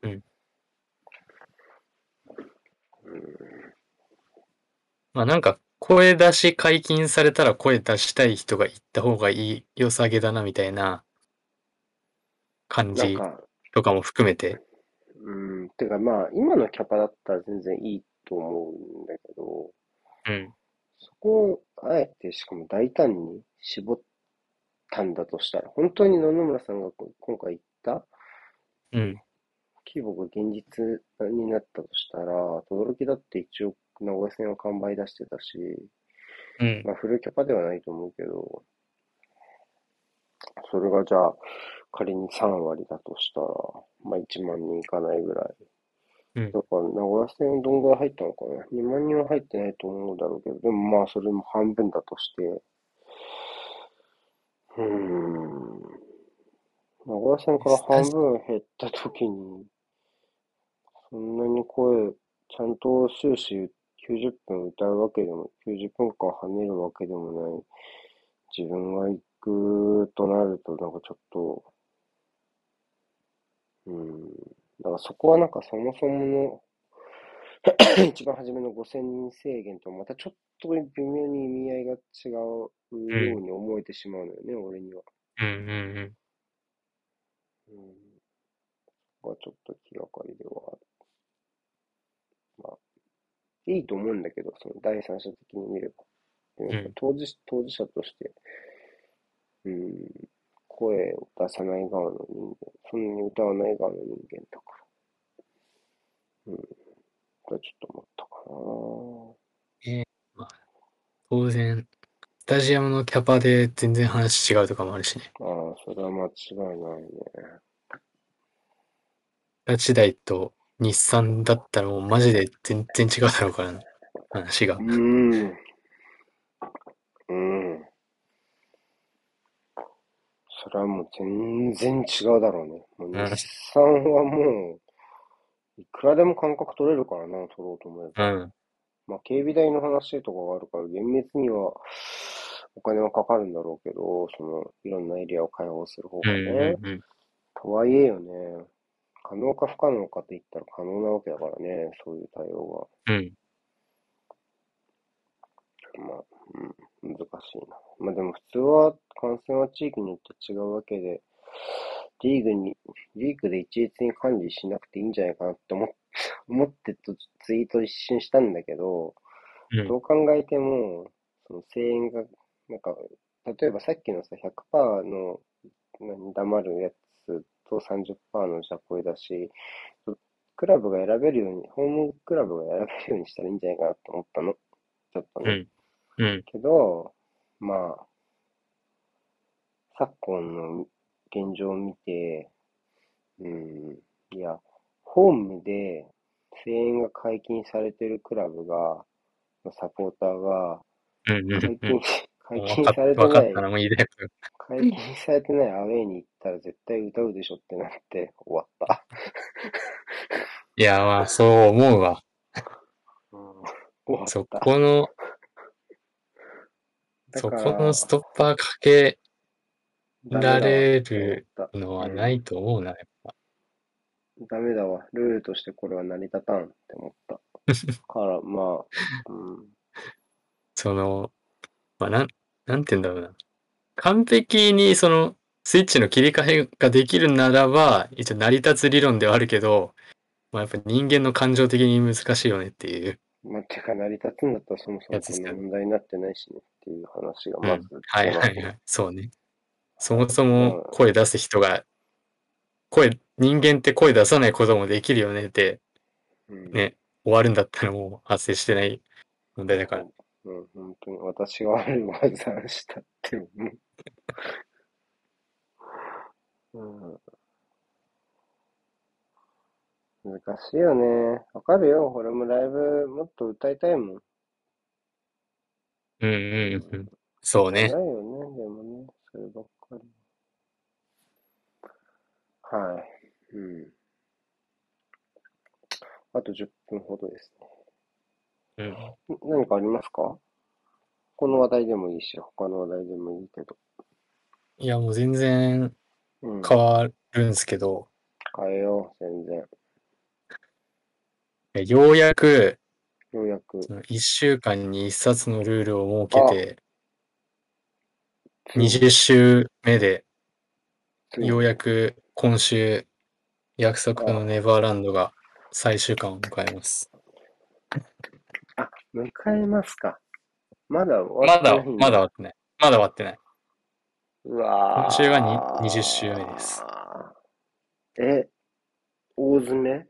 S2: まあなんか、声出し解禁されたら声出したい人が行った方がいい良さげだなみたいな感じとかも含めて。
S1: うん。てかまあ、今のキャパだったら全然いいと思うんだけど、
S2: うん。
S1: そこをあえてしかも大胆に絞ったんだとしたら、本当に野々村さんがこ今回言った
S2: うん。
S1: 規模が現実になったとしたら、轟だって一応名古屋戦は完売出してたし、
S2: うん。
S1: まあフルキャパではないと思うけど、それがじゃあ仮に3割だとしたら、まあ1万人いかないぐらい。
S2: うん
S1: だから名古屋戦どんぐらい入ったのかな ?2 万人は入ってないと思うだろうけど、でもまあそれも半分だとして、うーん。名古屋戦から半分減った時に、そんなに声、ちゃんと終始90分歌うわけでも、90分間跳ねるわけでもない、自分が行くとなると、なんかちょっと、うん。だからそこはなんかそもそもの *coughs* 一番初めの5000人制限とまたちょっと微妙に意味合いが違うように思えてしまうのよね、俺には。
S2: うん。うん。
S1: うん。そこはちょっと気がかりではある。まあ、いいと思うんだけど、その第三者的に見れば。当事当事者として、うん、声を出さない側の人間、そんなに歌わない側の人間だから。うん。これちょっと思ったか
S2: 当然、スタジアムのキャパで全然話違うとかもあるしね。
S1: な。ああ、それは間違いないね。
S2: ラチダイと日産だったらもうマジで全然違うだろうからな、話が
S1: う。ん。うん。それはもう全然違うだろうね。もう
S2: うん
S1: 日産はもう、いくらでも感覚取れるからな、取ろうと思えば。
S2: うん。
S1: まあ、警備代の話とかがあるから、厳密にはお金はかかるんだろうけど、その、いろんなエリアを開放する方
S2: うん。
S1: がね。
S2: うん。
S1: とはいえよね、可能か不可能かって言ったら可能なわけだからね、そういう対応
S2: うん。
S1: が。まあ、うん、難しいな。まあでも普通は感染は地域によって違うわけで、リーグに、リーグで一律に管理しなくていいんじゃないかなって思っ *laughs* 思ってとツイート一瞬したんだけど、
S2: うん。
S1: どう考えても、その声援が、なんか、例えばさっきのさ、100%の何黙るやつと30%のじゃ声だし、クラブが選べるように、ホームクラブが選べるようにしたらいいんじゃないかなと思ったの。ちょっとね。
S2: うん。うん。
S1: けど、まあ、昨今の現状を見て、うん、いや、ホームで声援が解禁されてるクラブが、のサポーターが、解禁
S2: うん。、
S1: 解
S2: わ
S1: 禁
S2: か
S1: されてない
S2: わかった、らもういいだよ。
S1: 解禁されてないアウェイに行ったら絶対歌うでしょってなって終わった。
S2: いや、まあ、そう思うわ。
S1: うん、
S2: そ。この、そこのストッパーかけられる
S1: た
S2: のはないと思うな、やっぱ。
S1: ダメだわ。ルールとしてこれは成り立たんって思った。*laughs* から、まあ、うん。
S2: その、まあ、なん、なんて言うんだろうな。完璧にその、スイッチの切り替えができるならば、一応成り立つ理論ではあるけど、まあ、やっぱ人間の感情的に難しいよねっていう。
S1: まあ、てか成り立つんだったらそもそも問題になってないしねっていう話が
S2: うん
S1: まず
S2: はい
S1: 出ます
S2: はいはい。そうね。そもそも声出す人が、声、人間って声出さないこともできるよねって
S1: うん
S2: ね終わるんだったらもう発生してない問題だから。
S1: うん、本当に私が悪い技をしたって思う。うん。難しいよね。わかるよ。俺もライブもっと歌いたいもん。
S2: うんうんうん。そうね。
S1: ないよね、でもね。そればっかり。はい。うん。あと10分ほどです
S2: うん。
S1: 何かありますか？この話題でもいいし、他の話題でもいいけど。
S2: いやもう全然
S1: うん。
S2: 変わるんですけど、
S1: 変えよう、全然。
S2: ようやく
S1: ようやく。
S2: その1週間に1冊のルールを設けて、20週目で
S1: ついに
S2: ようやく今週約束のネバーランドが最終巻を迎えます。
S1: あ、迎えますか。まだ終
S2: まだ、
S1: わってないん
S2: まだ終わってない。まだ終わってない。
S1: うわー
S2: 今週がに20週目です。
S1: え、大詰め？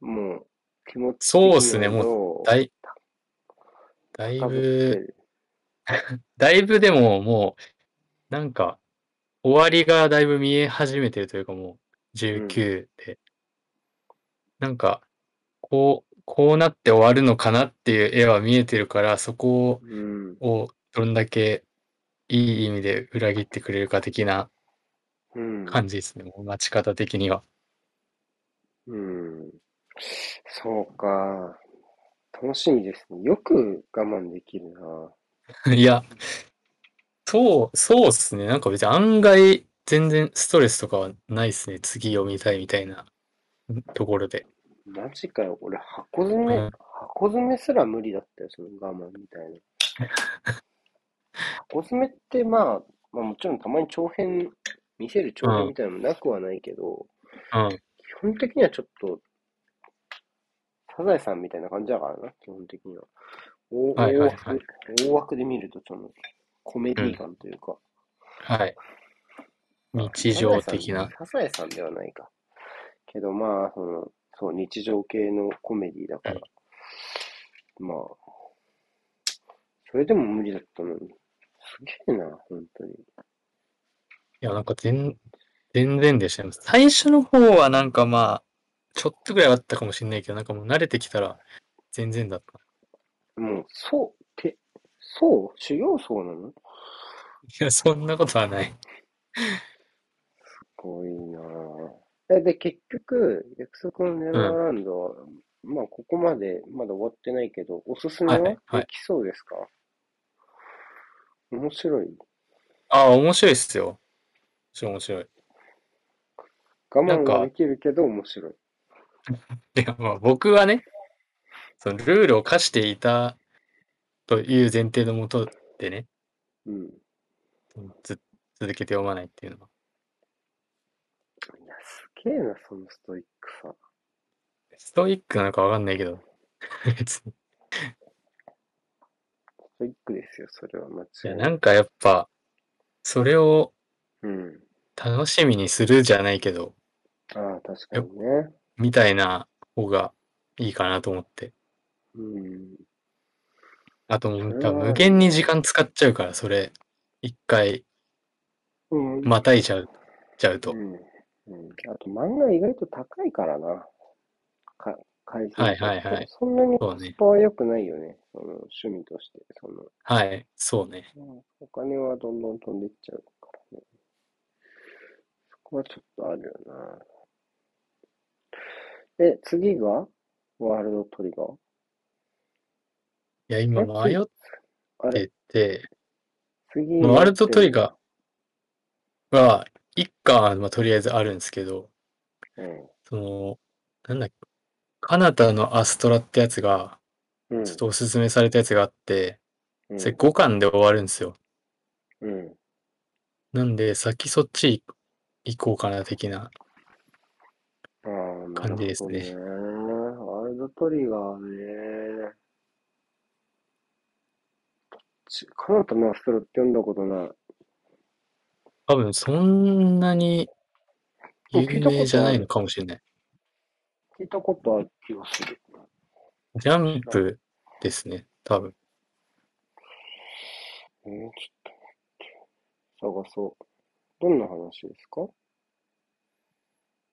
S1: もう、気持ち的
S2: そうっすねもだい、だい
S1: 高ぶ *laughs*
S2: だいぶでももう、なんか、終わりがだいぶ見え始めてるというかもう、19で。なんか、こう、こうなって終わるのかなっていう絵は見えてるから、そこ
S1: うん。
S2: をどんだけいい意味で裏切ってくれるか的な
S1: うん。
S2: 感じですね。もう待ち方的には。
S1: うん。そうか。楽しみですね。よく我慢できるな。*laughs*
S2: いや、そう、そうっすね。なんか別に案外全然ストレスとかはないっすね。次読みたいみたいなところで。
S1: マジかよ。俺、箱詰め、
S2: うん
S1: 箱詰めすら無理だったよ、その我慢みたいな。*laughs* 箱詰めって、まあ、まあもちろんたまに長編、見せる長編みたいなのもなくはないけど、
S2: うん。
S1: 基本的にはちょっと、サザエさんみたいな感じだからな、基本的には。大
S2: はいはいはい
S1: 大枠大枠で見ると、その、コメディ感というか。
S2: はい。日常的な。
S1: サザエさんではないか。けどまあ、その、そう、日常系のコメディだから。まあ、それでも無理だったのに。すげえな、本当に。
S2: いや、なんか全、全然でしたね。最初の方はなんかまあ、ちょっとぐらいあったかもしれないけど、なんかもう慣れてきたら全然だった。
S1: もう、そう、け、そう？修行僧なの？
S2: いや、そんなことはない。
S1: すごいなぁ。えで、結局、約束のネバーランドは、まあ、ここまで、まだ終わってないけど、おすすめは
S2: はいはい
S1: できそうですか？面白い
S2: ああ、面白いっすよ。超面白い。
S1: 我慢はできるけど面白い。*laughs*
S2: いや、まあ僕はね、そのルールを課していたという前提のもとでね、
S1: うん。
S2: ず続けて読まないっていうのは。
S1: いや、すげえな、そのストイックさ。
S2: ストイックなのかわかんないけど、別に。
S1: ストイックですよ、それは間違
S2: いや、
S1: い
S2: なんかやっぱ、それを
S1: うん。
S2: 楽しみにするじゃないけど、
S1: ああ、確かにね。
S2: みたいな方がいいかなと思って。
S1: うん。
S2: あともう
S1: それは
S2: 無限に時間使っちゃうから、それ、一回
S1: うん。
S2: またいちゃう。ちゃうと。
S1: うん。うん。あと漫画意外と高いからな。か、回数
S2: はいはいはい
S1: そんなにコスパは良くないよね。その趣味として。その、
S2: はい、そうね。
S1: うんお金はどんどん飛んでいっちゃうからね。そこはちょっとあるよな。え、次が？ワールドトリガー？
S2: いや、今迷っ
S1: あれ
S2: てて、
S1: 次
S2: ワールドトリガーは、一巻はまあとりあえずあるんですけど、
S1: ー。
S2: その、なんだっけ、カナダのアストラってやつが、
S1: うん。
S2: ちょっとおすすめされたやつがあって、
S1: うん。
S2: それ5巻で終わるんですよ。
S1: うん。
S2: なんで、先そっち行こうかな、的な。
S1: ああ、な
S2: 感じですね
S1: るほどね。ワールドトリガーね。ちカナダのアストロって読んだことない。
S2: 多分、そんなに有名じゃないのかもしれない。
S1: 聞いたことある気がする。
S2: ジャンプですね、多分。
S1: えー、ちょっと待って。探そう。どんな話ですか？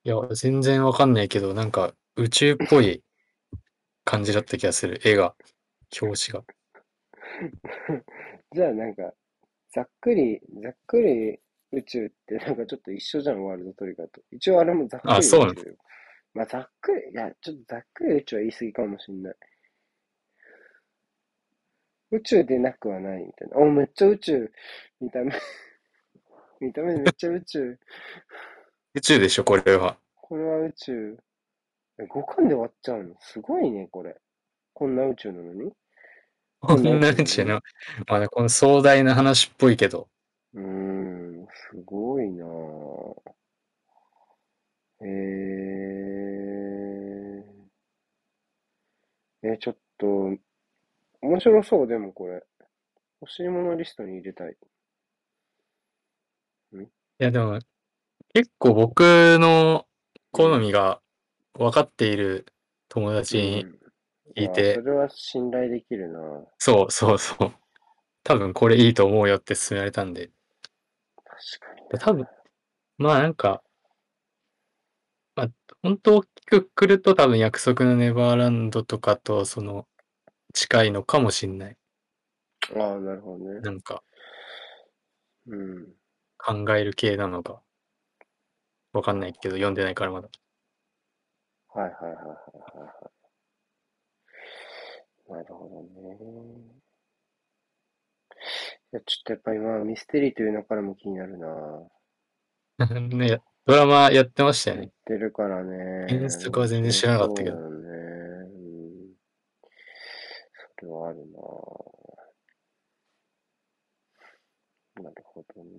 S2: いや、全然わかんないけど、なんか宇宙っぽい感じだった気がする、絵が、表紙が。*laughs*
S1: じゃあなんか、ざっくり、ざっくり宇宙ってなんかちょっと一緒じゃん、ワールドトリガーと。一応あれもざっくり
S2: あそうなん
S1: 宇宙よ。まあざっくり、いや、ちょっとざっくり宇宙は言い過ぎかもしんない。宇宙でなくはないみたいな。お、めっちゃ宇宙。見た目。*laughs* 見た目めっちゃ宇宙。
S2: 宇宙でしょ、これは。
S1: これは宇宙。え、5巻で終わっちゃうの？すごいね、これ。こんな宇宙なのに？
S2: こんな宇宙の、まあね、この壮大な話っぽいけど、
S1: うーん、すごいなぁ。えー、え、ちょっと、面白そう、でもこれ。欲しいものリストに入れたい。
S2: いやでも、結構僕の好みが分かっている友達に
S1: うん
S2: いて
S1: あーそ、れは信頼できるなぁ
S2: そうそうそう。多分これいいと思うよって勧められたんで。
S1: 確かに。
S2: で多分、まあなんか、まあ、本当大きくくると多分約束のネバーランドとかとその近いのかもしんない。
S1: ああ、なるほどね。
S2: なんか
S1: うん。
S2: 考える系なのか。わかんないけど、読んでないからまだ。
S1: はいはいはいはいはいはい。なるほどね。いや、ちょっとやっぱ今、ミステリーというのからも気になるなぁ *laughs*
S2: ね、ドラマやってましたよね。
S1: やってるからね。
S2: 演出とかは全然知らなかったけど
S1: そうだよね。うん。それはあるなぁなるほどね。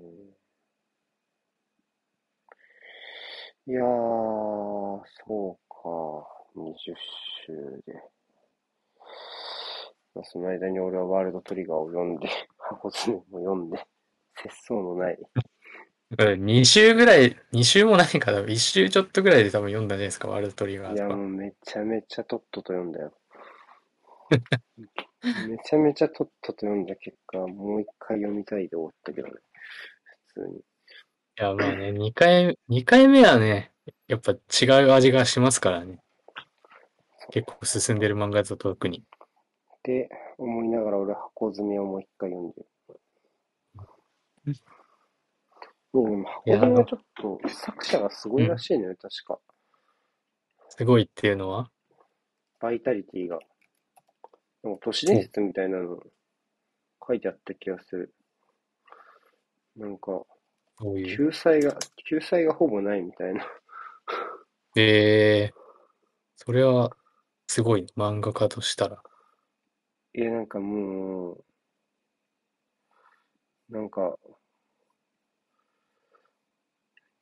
S1: いやー、そうか。20週で。まあ、その間に俺はワールドトリガーを読んで、箱詰めも読んで、*laughs* 節操のない。
S2: 2週ぐらい、2週もないかな。1週ちょっとぐらいで多分読んだんじゃないですか、ワールドトリガ
S1: いや、
S2: ーとか。
S1: もうめちゃめちゃとっとと読んだよ。*laughs* めちゃめちゃとっとと読んだ結果、もう一回読みたいで終わったけどね。普通に。
S2: いや、まあね、2回、二回目はね、やっぱ違う味がしますからね。結構進んでる漫画だと特に。
S1: って思いながら俺箱詰めをもう一回読んでる。うん、箱詰めはちょっと作者がすごいらしいのよ、確か。
S2: すごいっていうのは？
S1: バイタリティが。でも都市伝説みたいなの書いてあった気がする。なんか。救済が、救済がほぼないみたいな。
S2: えー、それはすごい、漫画家としたら。
S1: いや、なんかもう、なんか、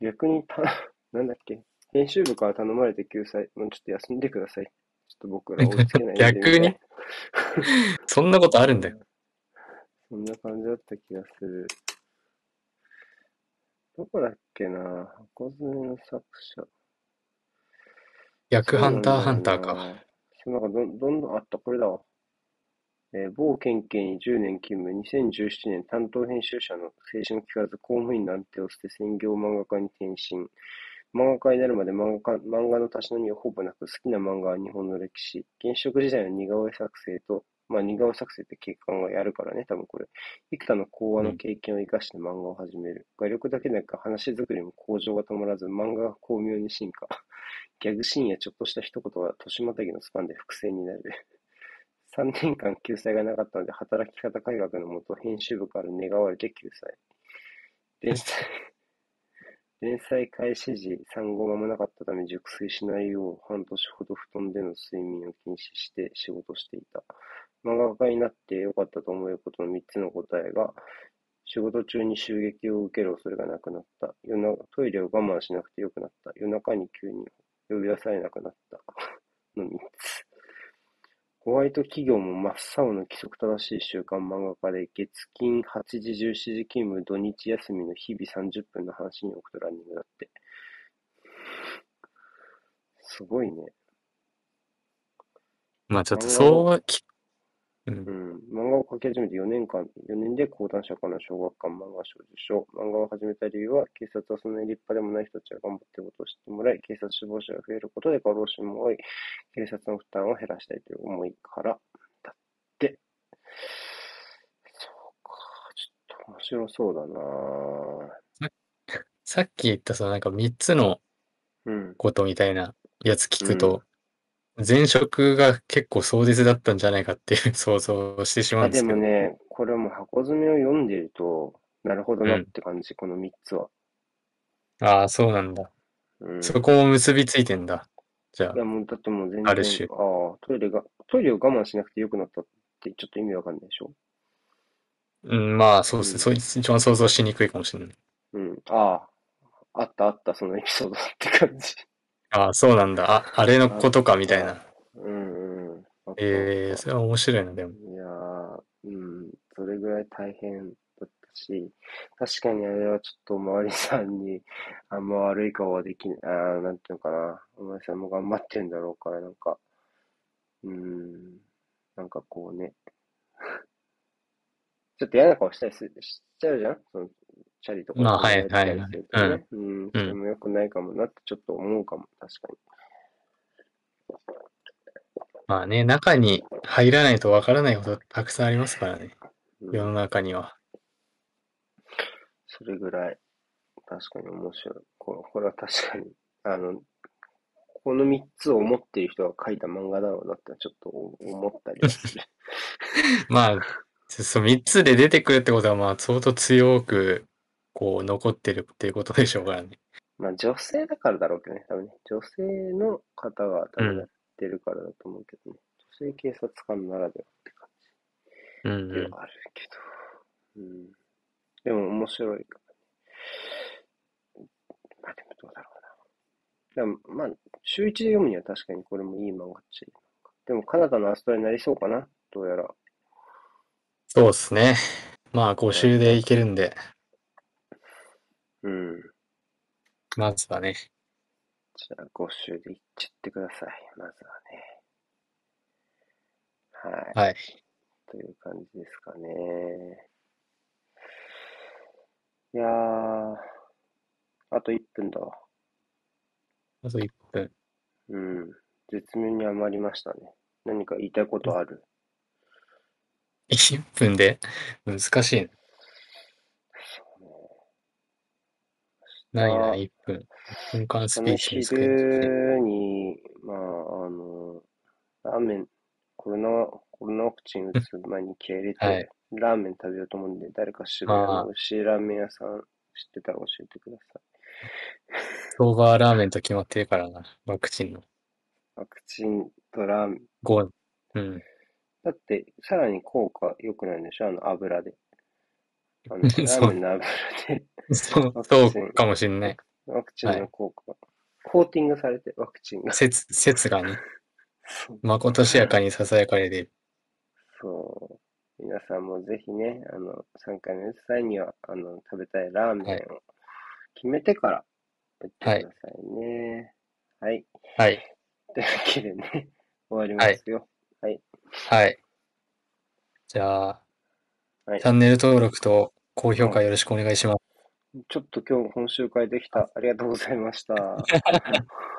S1: 逆にた、*laughs* なんだっけ、編集部から頼まれて救済、もうちょっと休んでください。ちょっと僕ら追いつけない。*laughs*
S2: 逆に？*laughs* そんなことあるんだよ。
S1: そんな感じだった気がする。どこだっけな？箱詰めの作者。
S2: 逆ハンターハンターか。
S1: そうなんかどんどんどん、あった、これだわ。えー某県警に10年勤務、2017年担当編集者の青春を聞かず公務員の安定を捨て専業漫画家に転身。漫画家になるまで漫画家漫画のたしなみはほぼなく、好きな漫画は日本の歴史。現職時代の似顔絵作成と、まあ似顔絵作成って警官がやるからね、多分これ。幾多の講話の経験を生かして漫画を始める。画力だけでなく話作りも向上が止まらず、漫画が巧妙に進化。ギャグシーンやちょっとした一言は年またぎのスパンで伏線になる。3年間救済がなかったので、働き方改革のもと、編集部から願われて救済。連載、*laughs* 連載開始時、産後間もなかったため、熟睡しないよう、半年ほど布団での睡眠を禁止して仕事していた。漫画家になってよかったと思えることの3つの答えが、仕事中に襲撃を受ける恐れがなくなった。夜なトイレを我慢しなくてよくなった。夜中に急に呼び出されなくなった。*laughs* の3つ。ホワイト企業も真っ青な規則正しい週刊漫画家で、月金8時17時勤務、土日休みの日々30分の話に置くとランニングだって。すごいね。
S2: まあちょっとそうき、うん
S1: う。ん。漫画を描き始めて4年間、4年で講談社からの小学館漫画賞受賞。漫画を始めた理由は、警察はそんなに立派でもない人たちが頑張っていることを知ってもらい、警察死亡者が増えることで過労死も多い、警察の負担を減らしたいという思いからだって。そうか、ちょっと面白そうだな *laughs*
S2: さっき言ったそのなんか3つの
S1: うん。
S2: ことみたいなやつ聞くと、前職が結構壮絶だったんじゃないかっていう *laughs* 想像をしてしまう
S1: あ、です
S2: んでけど。
S1: もね、これも箱詰めを読んでると、なるほどなって感じ、この3つは。
S2: ああ、そうなんだ。
S1: うん。
S2: そこも結びついてんだ。じゃあ
S1: いや、もう、だってもう全然、
S2: ある種
S1: ああ、トイレが、トイレを我慢しなくてよくなったってちょっと意味わかんないでしょ？
S2: うん、まあそうですね。
S1: うん
S2: そいつ一番想像しにくいかもしれない。
S1: うん。ああ、あったあった、そのエピソードって感じ。
S2: ああ、そうなんだ。あ、あれのことかみたいな。
S1: うんうん。
S2: ええ
S1: あった
S2: それは面白いな、でも。
S1: いやー、うん、それぐらい大変だったし、確かにあれはちょっとおまわりさんにあんま悪い顔はできない、あーなんていうのかな、おまわりさんも頑張ってんだろうから、なんか、うん、なんかこうね、*laughs* ちょっと嫌な顔したりすしちゃうじゃん？その、チャリとか
S2: まあはい
S1: やったりするとね。うん、それも良くないかもなってちょっと思うかも、確か
S2: まあね、中に入らないとわからないことたくさんありますからね。
S1: に。うん
S2: 世の中には。
S1: それぐらい、確かに面白い。これこれは確かに、あの、この3つを持っている人が書いた漫画だろうなってちょっと思ったりはする。*laughs*
S2: まあ、そう、3つで出てくるってことは、まあ、相当強く、こう、残ってるっていうことでしょうからね。
S1: まあ女性だからだろうけどね、多分ね。女性の方が多分やってるからだと思うけどね。女性警察官ならではって感
S2: うんうん。
S1: じではあるけど。うん。でも面白いからね。まあでもどうだろうな。でもまあ、週一で読むには確かにこれもいい漫画っちゃいい。でも、カナダのアストラになりそうかなどうやら。
S2: そうですね。まあ、5週でいけるんで、
S1: うん。
S2: まずはね。
S1: じゃあ、5週でいっちゃってください。まずはね。はい。
S2: はい。
S1: という感じですかね。いやー、あと1分だわ。
S2: あと1分。
S1: うん。絶妙に余りましたね。何か言いたいことある？*laughs*
S2: 1分で？難しい
S1: ね。
S2: ないな、
S1: あ
S2: 1分。1分間スピーチに作る。
S1: 昼に、まあ、あの、ラーメン、コロナ、コロナワクチン打つ前に気合い入れて、
S2: はい
S1: ラーメン食べようと思うんで、誰か渋谷の美味しいラーメン屋さん知ってたら教えてください。
S2: ソーバーラーメンと決まってるからな、ワクチンの。
S1: ワクチンとラーメン。
S2: 5。うん。
S1: だって、さらに効果良くないんでしょ？あの油で。あのラ
S2: そう
S1: ーメンの油で
S2: そう *laughs* そうかもしんない。
S1: ワクチンの効果、コーティングされて、ワクチンが。
S2: 説、*laughs* 説がね、まことしやかに囁かれて、
S1: そう。皆さんもぜひね、あの、3回目打つ際には、あの、食べたいラーメンを決めてから打ってくださいね。はい。
S2: はい。
S1: というわけでね、終わりますよ。
S2: はい。じゃあ、
S1: はい
S2: チャンネル登録と高評価よろしくお願いします。
S1: ちょっと今日本集会できた。ありがとうございました。*laughs*